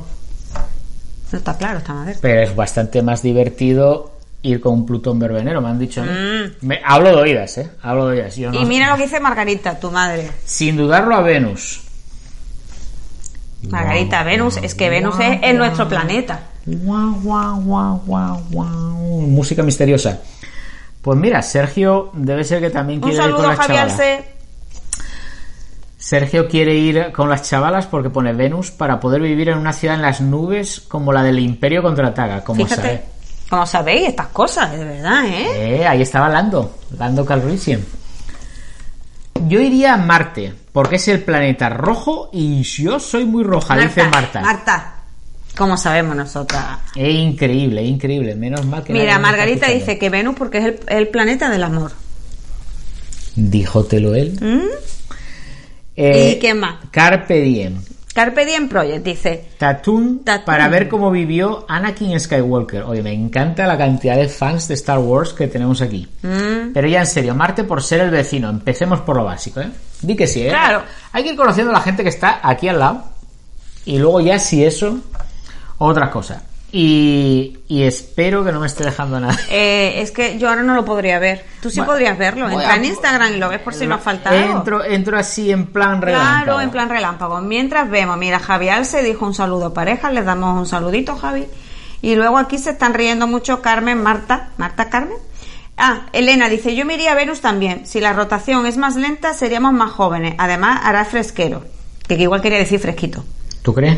No está claro, está más cerca. Pero es bastante más divertido ir con un Plutón verbenero, me han dicho. Mm. Me- hablo de oídas, ¿eh? Hablo de oídas. Yo no- Y mira lo que dice Margarita, tu madre. Sin dudarlo a Venus. Margarita, Venus, es que Venus es, es nuestro planeta. Guau, guau, guau, guau, guau. Música misteriosa. Pues mira, Sergio debe ser que también Un quiere ir con las Javier chavalas. C. Sergio quiere ir con las chavalas porque pone Venus para poder vivir en una ciudad en las nubes como la del Imperio contraataca. Como Fíjate, sabe. como sabéis estas cosas, de verdad, ¿eh? Eh, ahí estaba Lando, Lando Calrissian. Yo iría a Marte porque es el planeta rojo y yo soy muy roja, dice Marta. Marta, como sabemos nosotras. Es increíble, increíble. Menos mal que Mira, Margarita dice que Venus porque es el, el planeta del amor. Díjotelo él. ¿Mm? Eh, ¿Y qué más? Carpe Diem. Carpe Diem Project dice, Tatooine Tatooine. para ver cómo vivió Anakin Skywalker. Oye, me encanta la cantidad de fans de Star Wars que tenemos aquí. mm, Pero ya en serio, Marte por ser el vecino. Empecemos por lo básico, ¿eh? Di que sí, ¿eh? Claro. Hay que ir conociendo a la gente que está aquí al lado. Y luego ya si eso, otra cosa. Y, y espero que no me esté dejando nada. eh, es que yo ahora no lo podría ver. Tú sí Bueno, podrías verlo. Entra a- en Instagram y lo ves por si nos falta algo. Entro, entro así en plan relámpago. Claro, en plan relámpago. Mientras vemos, mira, Javier se dijo un saludo a pareja, les damos un saludito, Javi. Y luego aquí se están riendo mucho Carmen, Marta, Marta Carmen. Ah, Elena dice, yo me iría a Venus también. Si la rotación es más lenta, seríamos más jóvenes. Además, hará fresquero. Que igual quería decir fresquito. ¿Tú crees?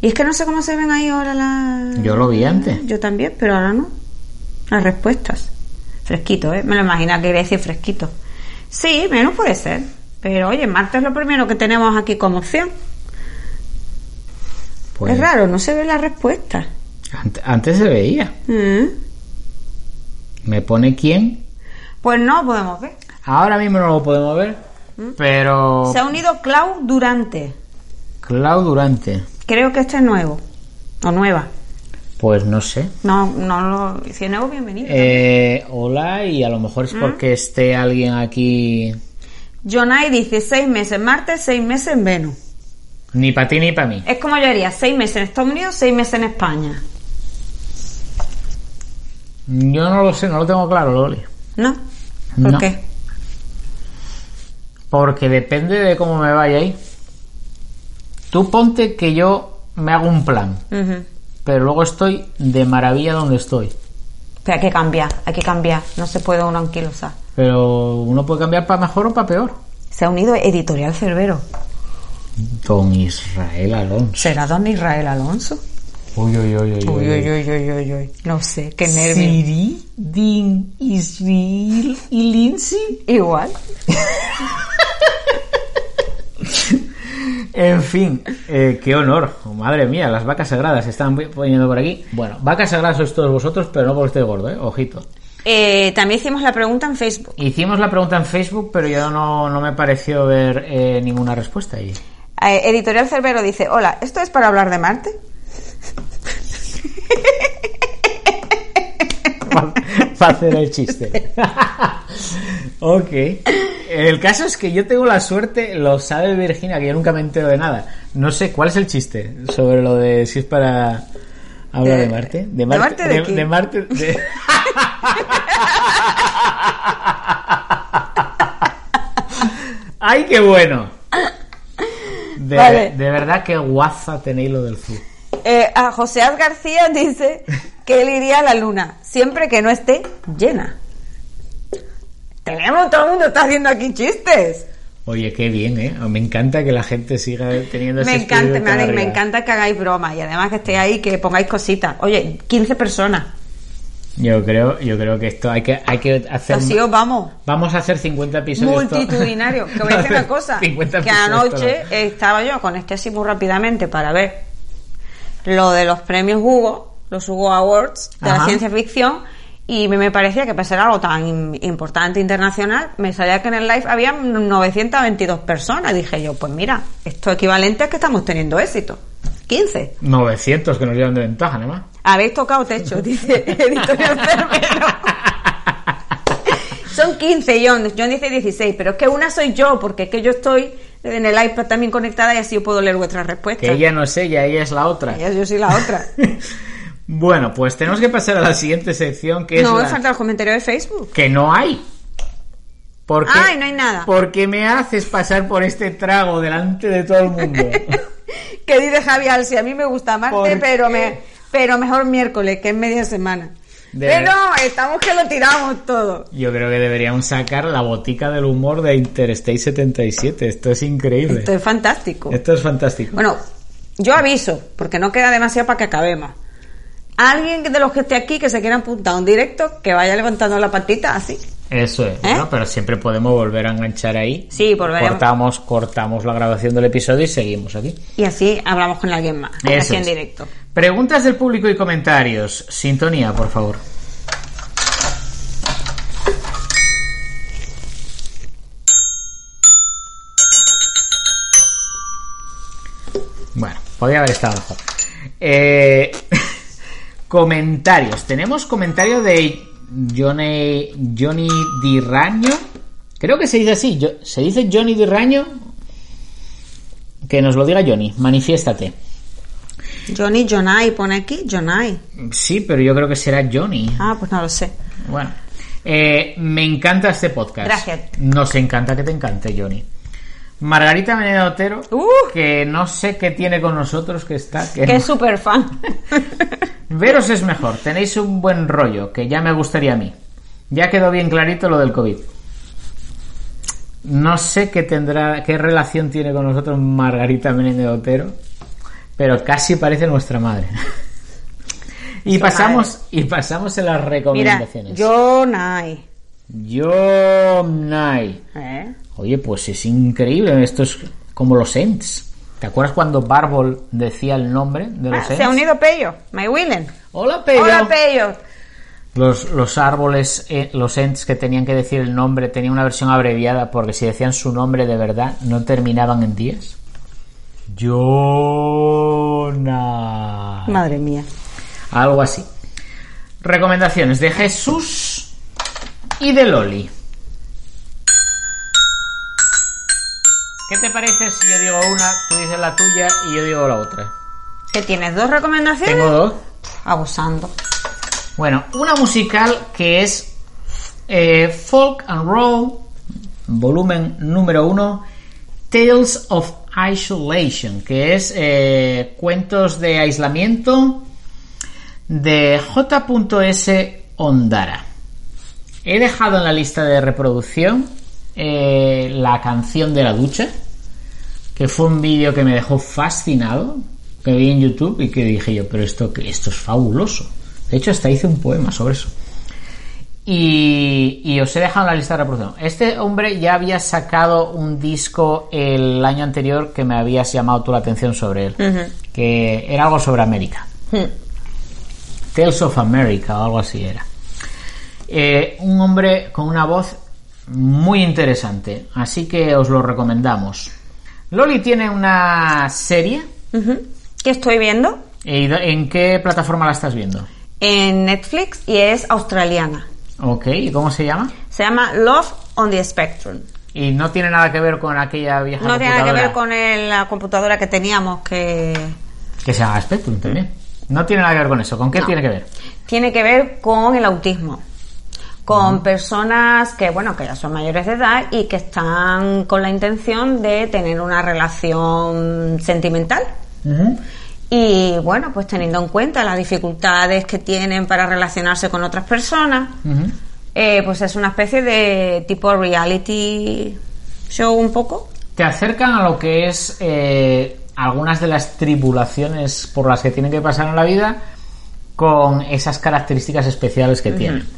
Y es que no sé cómo se ven ahí ahora las... Yo lo vi antes. Yo también, pero ahora no. Las respuestas. Fresquito, ¿eh? Me lo imaginaba que quería decir fresquito. Sí, menos puede ser. Pero oye, Marte es lo primero que tenemos aquí como opción. Pues, Es raro, no se ve la respuesta. ante- Antes se veía. Mm. Me pone quién. Pues no podemos ver. Ahora mismo no lo podemos ver. Pero. Se ha unido Clau Durante. Clau Durante. Creo que este es nuevo. O nueva. Pues no sé. No, no lo. Si es nuevo, bienvenido. Eh, hola, y a lo mejor es porque esté alguien aquí. Jonai dice seis meses en Marte, seis meses en Venus. Ni para ti ni para mí. Es como yo haría seis meses en Estados Unidos, seis meses en España. Yo no lo sé, no lo tengo claro, Loli. ¿No? ¿Por No. qué? Porque depende de cómo me vaya ahí. Tú ponte que yo me hago un plan, pero luego estoy de maravilla donde estoy. Pero hay que cambiar, hay que cambiar. No se puede uno anquilosar. Pero uno puede cambiar para mejor o para peor. Se ha unido Editorial Cerbero. Don Israel Alonso. ¿Será don Israel Alonso? Uy, uy, uy, uy, Uy, uy, uy, uy, uy, uy. No sé, qué nervio. Siri, Din, Israel y Lindsay. Igual. *laughs* En fin, eh, qué honor. Madre mía, las vacas sagradas se están poniendo por aquí. Bueno, vacas sagradas sois todos vosotros, pero no porque estéis gordo, ¿eh? Ojito. Eh, también hicimos la pregunta en Facebook. Hicimos la pregunta en Facebook, pero yo no, no me pareció ver eh, ninguna respuesta ahí. Eh, Editorial Cerbero dice, hola, ¿esto es para hablar de Marte? *laughs* Para hacer el chiste. *laughs* ok. El caso es que yo tengo la suerte, lo sabe Virginia, que yo nunca me entero de nada. No sé cuál es el chiste sobre lo de si es para hablar de, De- Marte. ¿de Marte de de, quién? de Marte. de- *laughs* ¡Ay, qué bueno! De, Vale. de verdad que guaza tenéis lo del zoo. Eh, a José García dice que él iría a la luna siempre que no esté llena. Tenemos, todo el mundo está haciendo aquí chistes. Oye, qué bien, ¿eh? Me encanta que la gente siga teniendo Me encanta, me, encanta que hagáis bromas y además que estéis ahí, que pongáis cositas. Oye, 15 personas. Yo creo, yo creo que esto hay que, hay que hacer... Así os vamos. Vamos a hacer 50 episodios. Multitudinario. Que voy a decir una *laughs* cosa. 50 Que anoche todos. estaba yo, conecté así muy rápidamente para ver lo de los premios Hugo, los Hugo Awards de Ajá. la ciencia ficción. Y me, me parecía que para ser algo tan im- importante internacional, me salía que en el live había 922 personas. Dije yo, pues mira, esto equivalente a que estamos teniendo éxito. 15. 900 que nos llevan de ventaja, además. Habéis tocado techo, *laughs* dice Editorial. *laughs* Son 15, John. John dice 16, pero es que una soy yo, porque es que yo estoy en el iPad también conectada y así yo puedo leer vuestras respuestas. Que ella no es ella, ella es la otra. Ya, Yo soy la otra. *laughs* Bueno, pues tenemos que pasar a la siguiente sección que es no, me la- falta el comentario de Facebook. que no hay. Porque, Ay, no hay nada. Porque me haces pasar por este trago delante de todo el mundo. *laughs* Que dice Javi Alsi, a mí me gusta Marte, ¿Por pero me pero mejor miércoles, que es media semana. Pero estamos que lo tiramos todo. Yo creo que deberíamos sacar la botica del humor de Interstate 77. Esto es increíble. Esto es fantástico. Esto es fantástico. Bueno, yo aviso, porque no queda demasiado para que acabemos. Alguien de los que esté aquí que se quiera apuntar a un directo, que vaya levantando la patita así. Eso es, ¿Eh? ¿no? pero siempre podemos volver a enganchar ahí. Sí, volveremos. Cortamos, cortamos la grabación del episodio y seguimos aquí. Y así hablamos con alguien más, Eso así en es. directo. Preguntas del público y comentarios. Sintonía, por favor. Bueno, podría haber estado mejor. Eh, *laughs* comentarios. Tenemos comentario de Johnny, Johnny Dirraño. Creo que se dice así. Yo- ¿Se dice Johnny Dirraño? Que nos lo diga Johnny. Manifiéstate. Johnny Jonai, pone aquí, Jonai. Sí, pero yo creo que será Johnny. Ah, pues no lo sé. Bueno, eh, me encanta este podcast. Gracias. Nos encanta que te encante, Johnny. Margarita Meneda Otero, Uh. que no sé qué tiene con nosotros, que está... Que Que es súper fan. *laughs* Veros es mejor, tenéis un buen rollo, que ya me gustaría a mí. Ya quedó bien clarito lo del COVID. No sé qué tendrá, qué relación tiene con nosotros Margarita Menéndez Otero, pero casi parece nuestra madre. y pasamos, y pasamos en las Mira, recomendaciones. Jonai. Jonai. ¿Eh? Oye, pues es increíble, esto es como los Ents. ¿Te acuerdas cuando Barbol decía el nombre de los Ah, Ents? se ha unido Pello, My Willen. Hola, Pello. Hola, Pello. Los, los árboles, eh, los ents que tenían que decir el nombre, tenían una versión abreviada porque si decían su nombre de verdad no terminaban en 10. Jonah. Madre mía. Algo así. Recomendaciones de Jesús y de Loli. ¿Qué te parece si yo digo una, tú dices la tuya y yo digo la otra? ¿Que tienes dos recomendaciones? Tengo dos. Abusando. Bueno, una musical que es eh, Folk and Roll, volumen número uno, Tales of Isolation, que es eh, cuentos de aislamiento de J.S. Ondara. He dejado en la lista de reproducción eh, la canción de la ducha, que fue un vídeo que me dejó fascinado, que vi en YouTube y que dije yo, pero esto, esto es fabuloso. De hecho, hasta hice un poema sobre eso. Y, y os he dejado en la lista de reproducción. Este hombre ya había sacado un disco el año anterior que me habías llamado tú la atención sobre él, que era algo sobre América. Tales of America o algo así era. Eh, un hombre con una voz muy interesante, así que os lo recomendamos. Loli tiene una serie. ¿Qué estoy viendo? ¿Y ¿En qué plataforma la estás viendo? En Netflix y es australiana. Ok, ¿y cómo se llama? Se llama Love on the Spectrum. Y no tiene nada que ver con aquella vieja No tiene nada que ver con el- la computadora que teníamos que... que se llama Spectrum también. No tiene nada que ver con eso. ¿Con qué No. tiene que ver? Tiene que ver con el autismo. Con personas que, bueno, que ya son mayores de edad y que están con la intención de tener una relación sentimental. Y bueno, pues teniendo en cuenta las dificultades que tienen para relacionarse con otras personas, eh, pues es una especie de tipo reality show un poco. Te acercan a lo que es eh, algunas de las tribulaciones por las que tienen que pasar en la vida con esas características especiales que tienen.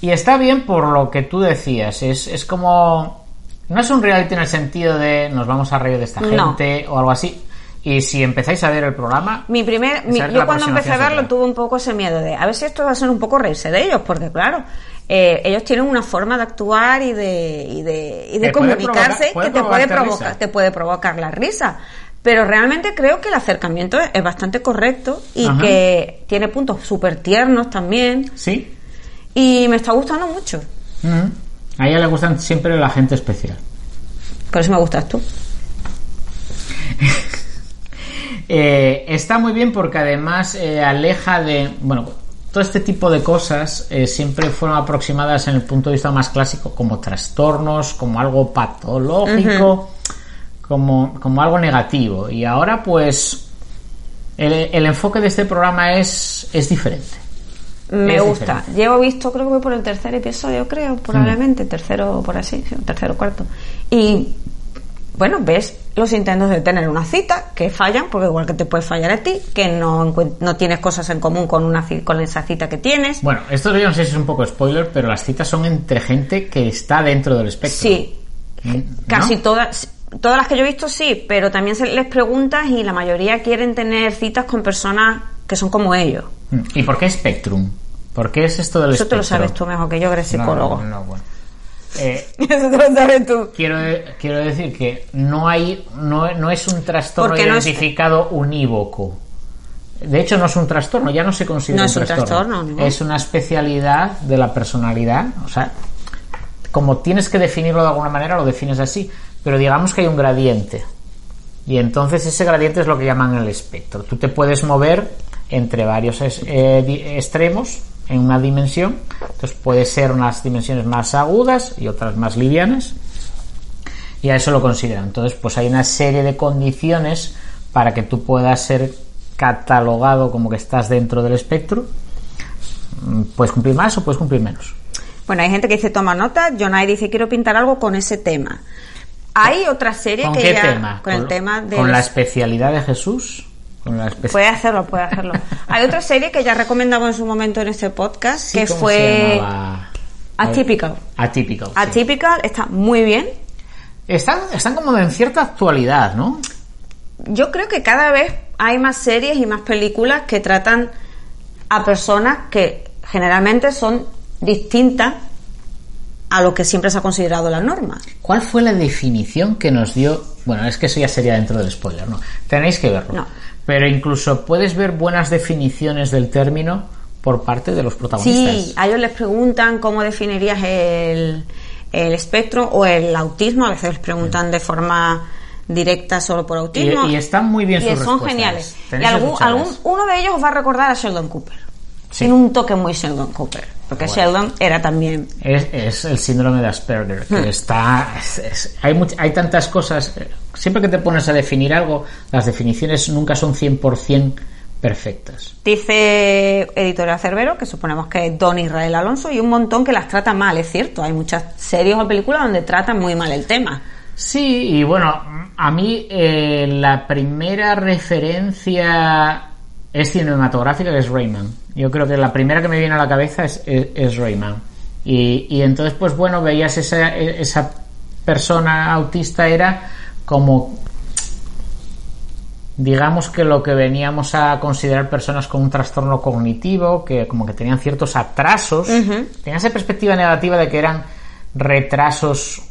Y está bien por lo que tú decías, es, es como... No es un reality en el sentido de nos vamos a reír de esta No. gente o algo así. Y si empezáis a ver el programa, Mi primer, mi- yo cuando empecé a verlo tuve un poco ese miedo de a ver si esto va a ser un poco reírse de ellos, porque claro, eh, ellos tienen una forma de actuar y de, y de, y de puede comunicarse provocar- que te puede provocar, risa. te puede provocar la risa. Pero realmente creo que el acercamiento es, es bastante correcto y Ajá. que tiene puntos súper tiernos también. sí. Y me está gustando mucho. Ujú. A ella le gustan siempre la gente especial. Por eso me gustas tú. *laughs* Eh, está muy bien porque además eh, aleja de. Bueno, todo este tipo de cosas eh, siempre fueron aproximadas en el punto de vista más clásico como trastornos, como algo patológico, como, como algo negativo. Y ahora, pues. El, el enfoque de este programa es, es diferente. Me gusta. diferente. Llevo visto, creo que voy por el tercer episodio, creo, probablemente, Mm. tercero por así, sí, tercero o cuarto. Y bueno, ves los intentos de tener una cita que fallan, porque igual que te puede fallar a ti, que no, no tienes cosas en común con, una, con esa cita que tienes. Bueno, esto yo no sé si es un poco spoiler, pero las citas son entre gente que está dentro del espectro. Sí, ¿No? casi todas. Todas las que yo he visto sí, pero también se les preguntas y la mayoría quieren tener citas con personas que son como ellos. ¿Y por qué Spectrum? ¿Por qué es esto del Eso te lo espectro? sabes tú mejor que yo, que eres psicólogo. No, no, bueno. *laughs* Eh, Eso te lo sabes tú. quiero, quiero decir que no hay no, no es un trastorno es- identificado unívoco. De hecho, no es un trastorno, ya no se considera No un es un trastorno. trastorno, ¿no? Es una especialidad de la personalidad. O sea, como tienes que definirlo de alguna manera, lo defines así. Pero digamos que hay un gradiente. Y entonces ese gradiente es lo que llaman el espectro. Tú te puedes mover entre varios es- eh, extremos en una dimensión. Entonces puede ser unas dimensiones más agudas y otras más livianas. Y a eso lo consideran. Entonces, pues hay una serie de condiciones para que tú puedas ser catalogado como que estás dentro del espectro. Mm, Puedes cumplir más o puedes cumplir menos. Bueno, hay gente que dice toma nota, Jonai dice quiero pintar algo con ese tema. Hay otra serie ¿Con que qué ya tema? con el tema de ¿Con la especialidad de Jesús? ¿Con la espe- puede hacerlo, puede hacerlo. Hay otra serie que ya recomendamos en su momento en este podcast Sí, que ¿cómo fue? Atypical. Atypical. sí. Atypical está muy bien. Están, están como en cierta actualidad, ¿no? Yo creo que cada vez hay más series y más películas que tratan a personas que generalmente son distintas a lo que siempre se ha considerado la norma. ¿Cuál fue la definición que nos dio? Bueno, es que eso ya sería dentro del spoiler, ¿no? Tenéis que verlo. No. Pero incluso puedes ver buenas definiciones del término por parte de los protagonistas. Sí, a ellos les preguntan cómo definirías el, el espectro o el autismo, a veces les preguntan de forma directa solo por autismo. Y- y están muy bien Y sus son respuestas. geniales. Y algún, algún- uno de ellos os va a recordar a Sheldon Cooper. Sí. Tiene un toque muy Sheldon Cooper, porque Sheldon era también... Es, es el síndrome de Asperger, que Hmm. está... es- es- hay, much- hay tantas cosas... eh, Siempre que te pones a definir algo, las definiciones nunca son 100% perfectas. Dice Editorial Cerbero, que suponemos que es Don Israel Alonso, y un montón que las trata mal, es cierto. Hay muchas series o películas donde tratan muy mal el tema. Sí, y bueno, a mí eh, la primera referencia es cinematográfica, que es Rayman. Yo creo que la primera que me viene a la cabeza es, es, es Rayman. Y, y entonces, pues bueno, veías esa, esa persona autista era como digamos que lo que veníamos a considerar personas con un trastorno cognitivo, que como que tenían ciertos atrasos, tenían esa perspectiva negativa de que eran retrasos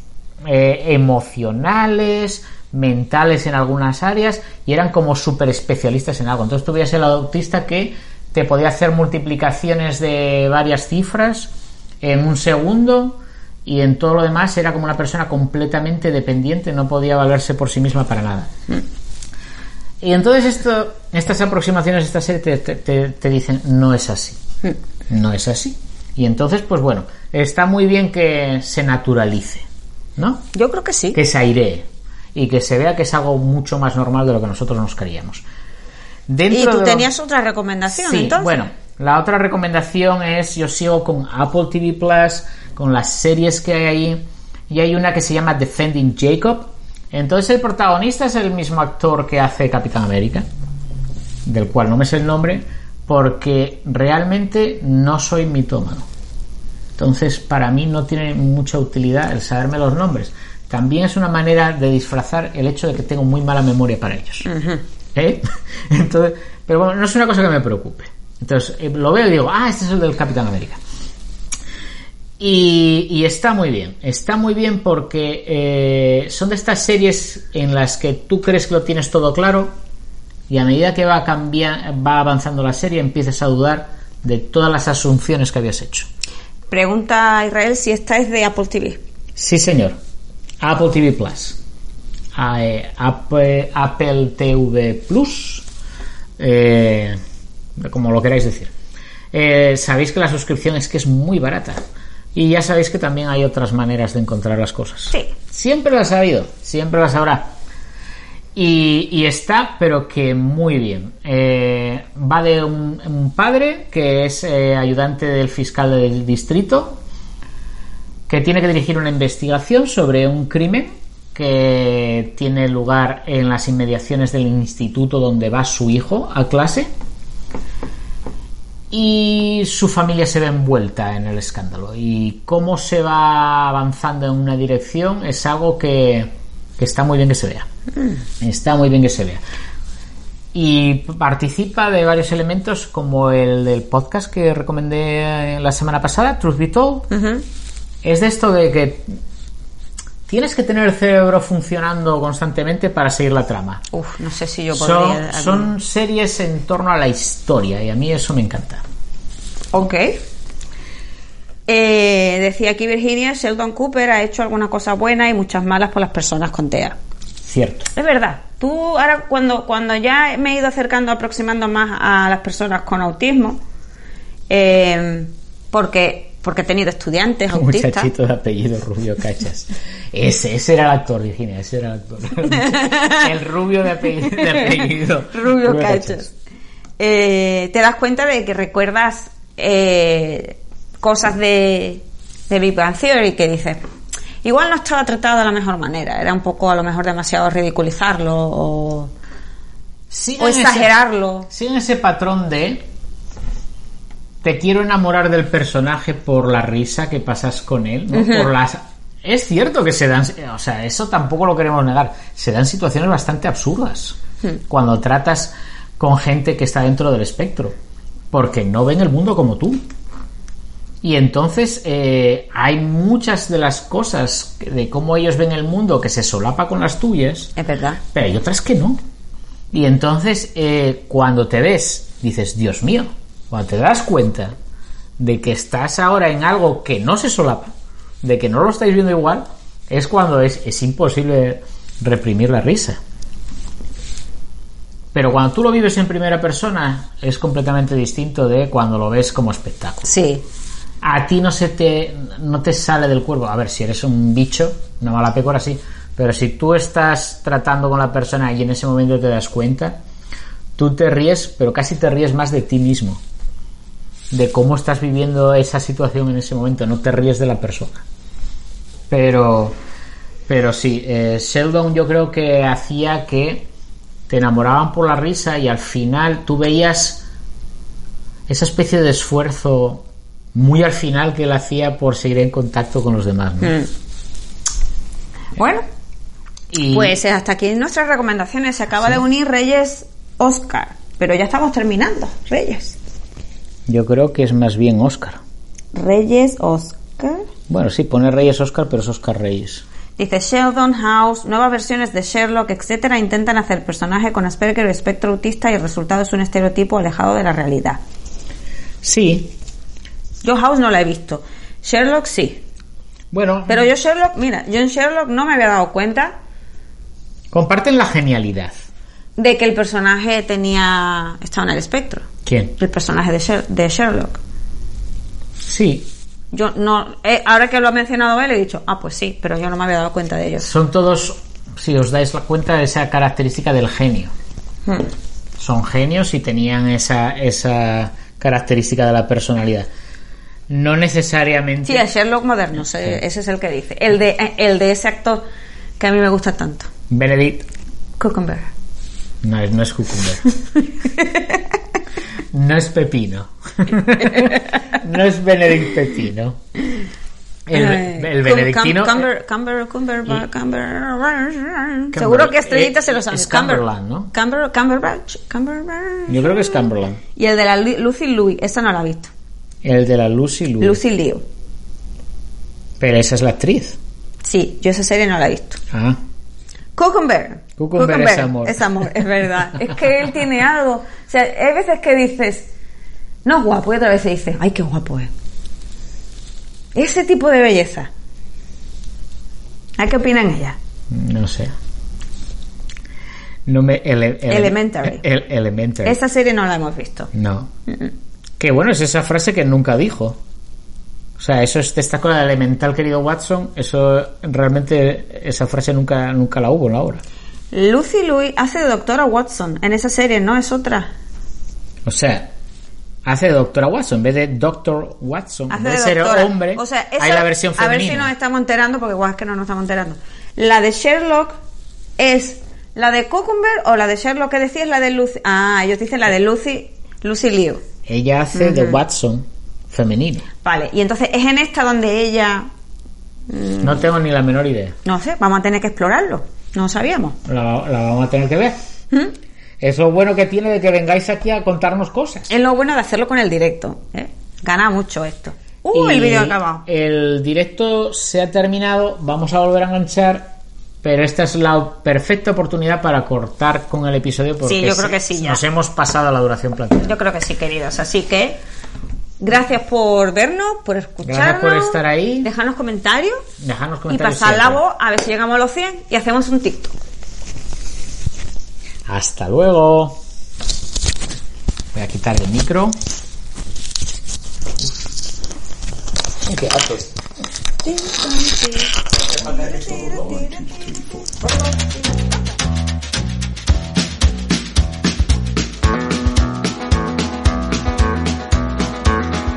eh, emocionales, mentales en algunas áreas, y eran como súper especialistas en algo. Entonces tú veías el autista que te podía hacer multiplicaciones de varias cifras en un segundo, y en todo lo demás era como una persona completamente dependiente, no podía valerse por sí misma para nada. Y entonces esto, estas aproximaciones, esta serie te, te- te- te dicen, no es así. No es así. Y entonces, pues bueno, está muy bien que se naturalice, ¿no? Yo creo que sí. Que se airee y que se vea que es algo mucho más normal de lo que nosotros nos creíamos. Dentro Y tú tenías otra recomendación, Sí, entonces. bueno, la otra recomendación es, yo sigo con Apple TV Plus, con las series que hay ahí, y hay una que se llama Defending Jacob. Entonces el protagonista es el mismo actor que hace Capitán América, del cual no me sé el nombre, porque realmente no soy mitómano. Entonces, para mí no tiene mucha utilidad el saberme los nombres. También es una manera de disfrazar el hecho de que tengo muy mala memoria para ellos. ¿Eh? *laughs* Entonces, pero bueno, no es una cosa que me preocupe. Entonces, eh, lo veo y digo, ah, este es el del Capitán América. Y, y está muy bien, está muy bien porque eh, son de estas series en las que tú crees que lo tienes todo claro y a medida que va, cambiar, va avanzando la serie empiezas a dudar de todas las asunciones que habías hecho. Pregunta a Israel si esta es de Apple TV. Sí, señor. Apple TV Plus. Eh, Apple, Apple TV Plus. eh, como lo queráis decir. Eh, sabéis que la suscripción es que es muy barata. Y ya sabéis que también hay otras maneras de encontrar las cosas. Sí. Siempre las ha habido, siempre las habrá. Y, y está, pero que muy bien. Eh, va de un, un padre que es ayudante del fiscal del distrito, que tiene que dirigir una investigación sobre un crimen que tiene lugar en las inmediaciones del instituto donde va su hijo a clase. Y su familia se ve envuelta en el escándalo. Y cómo se va avanzando en una dirección es algo que, que está muy bien que se vea. Está muy bien que se vea. Y participa de varios elementos como el del podcast que recomendé la semana pasada, Truth Be Told. Es de esto de que tienes que tener el cerebro funcionando constantemente para seguir la trama. Uf, no sé si yo Son, podría. son series en torno a la historia y a mí eso me encanta. Ok. Eh, decía aquí Virginia, Sheldon Cooper ha hecho alguna cosa buena y muchas malas por las personas con TEA. Cierto. Es verdad. Tú ahora cuando, cuando ya me he ido acercando, aproximando más a las personas con autismo, eh, porque, porque he tenido estudiantes *laughs* Un autistas. muchachito de apellido Rubio Cachas. Ese, ese era el actor, Virginia, ese era el actor. *laughs* El rubio de apellido. de apellido *laughs* Rubio Cachas. Eh, te das cuenta de que recuerdas eh, cosas de, de Big Bang Theory que dices, igual no estaba tratado de la mejor manera, era un poco a lo mejor demasiado ridiculizarlo o, o ese- exagerarlo. siguen ese patrón de te quiero enamorar del personaje por la risa que pasas con él, ¿no? Por las es cierto que se dan, o sea, eso tampoco lo queremos negar, se dan situaciones bastante absurdas cuando tratas con gente que está dentro del espectro, porque no ven el mundo como tú. Y entonces eh, hay muchas de las cosas de cómo ellos ven el mundo que se solapa con las tuyas, Es verdad. pero hay otras que no. Y entonces, eh, cuando te ves, dices, Dios mío, cuando te das cuenta de que estás ahora en algo que no se solapa, de que no lo estáis viendo igual, es cuando es, es imposible reprimir la risa. Pero cuando tú lo vives en primera persona, es completamente distinto de cuando lo ves como espectáculo Sí. a ti no se te no te sale del cuerpo. A ver, si eres un bicho, una mala pecora sí, pero si tú estás tratando con la persona y en ese momento te das cuenta, tú te ríes, pero casi te ríes más de ti mismo. De cómo estás viviendo esa situación en ese momento, no te ríes de la persona. Pero pero sí, eh, Sheldon yo creo que hacía que te enamoraban por la risa y al final tú veías esa especie de esfuerzo muy al final que él hacía por seguir en contacto con los demás. ¿no? Mm. Bueno, Y pues eh, hasta aquí nuestras recomendaciones. Se acaba de unir Reyes Oscar, pero ya estamos terminando. Reyes. Yo creo que es más bien Oscar. Reyes Oscar. Bueno, sí, pone Reyes Oscar, pero es Oscar Reyes. Dice Sheldon, House, nuevas versiones de Sherlock, etcétera, intentan hacer personaje con Asperger o espectro autista y el resultado es un estereotipo alejado de la realidad. Sí, Yo House no la he visto. Sherlock sí. bueno, Pero yo Sherlock, mira, yo en Sherlock no me había dado cuenta comparten la genialidad. de que el personaje tenía estaba en el espectro. ¿Quién? El personaje de, Sher- de Sherlock. Sí, Yo no, eh, ahora que lo ha mencionado él, he dicho, ah, pues sí, pero yo no me había dado cuenta de ellos. son todos, si os dais la cuenta de esa característica del genio. Hmm. Son genios y tenían esa, esa característica de la personalidad. No necesariamente... Sí, el Sherlock moderno, ese ese es el que dice. El de, el de ese actor que a mí me gusta tanto. Benedict Cucumber. no no es cucumber. *laughs* no es pepino. *laughs* no es Benedict Pepino. El, el benedictino... Cum- Cumber, Cumber, Seguro que Estrellita eh, se lo sabe. es Cumber- Cumberland, ¿no? Cumber, Cumberbatch. Yo creo que es Cumberland. Y el de la Lu- Lucy Louis, esa no la he visto. El de la Lucy Liu. Lucy Liu. Pero esa es la actriz. Sí, yo esa serie no la he visto. Ah. Cucumber. Cucumber es amor. Es amor, es verdad. es que él tiene algo. O sea, hay veces que dices, no es guapo, y otra vez dices, ay, qué guapo es. Ese tipo de belleza. ¿A qué opinan ella? No sé. No me... ele- ele- Elementary. el- elementary. Esa serie no la hemos visto. No. Que bueno, es esa frase que nunca dijo. O sea, eso es esta cosa de elemental, querido Watson. Eso realmente, esa frase nunca, nunca la hubo en la obra. Lucy Louis hace de doctora Watson en esa serie, no es otra. O sea, hace de doctora Watson. En vez de Doctor Watson, Hace en vez de de ser doctora. hombre, O sea, hay esa- la versión A ver si femenina. nos estamos enterando, porque igual es que no nos estamos enterando. La de Sherlock es la de Cucumber o la de Sherlock que decía es la de Lucy. Ah, ellos dicen la de Lucy, Lucy Liu. Ella hace de Watson femenino. Vale, y entonces es en esta donde ella. Mm. No tengo ni la menor idea. No sé, vamos a tener que explorarlo. No sabíamos. La, la vamos a tener que ver. ¿Mm? Es lo bueno que tiene de que vengáis aquí a contarnos cosas. Es lo bueno de hacerlo con el directo. ¿eh? Gana mucho esto. Uh, el vídeo ha acabado. El directo se ha terminado, vamos a volver a enganchar, pero esta es la perfecta oportunidad para cortar con el episodio porque Sí, yo creo que sí, ya. nos hemos pasado la duración planteada. Yo creo que sí, queridos. Así que gracias por vernos, por escucharnos. Gracias por estar ahí. Dejarnos comentarios. Dejadnos Y comentarios. pasar la voz a ver si llegamos a los 100 y hacemos un TikTok. Hasta luego. Voy a quitar el micro. ¿Qué haces?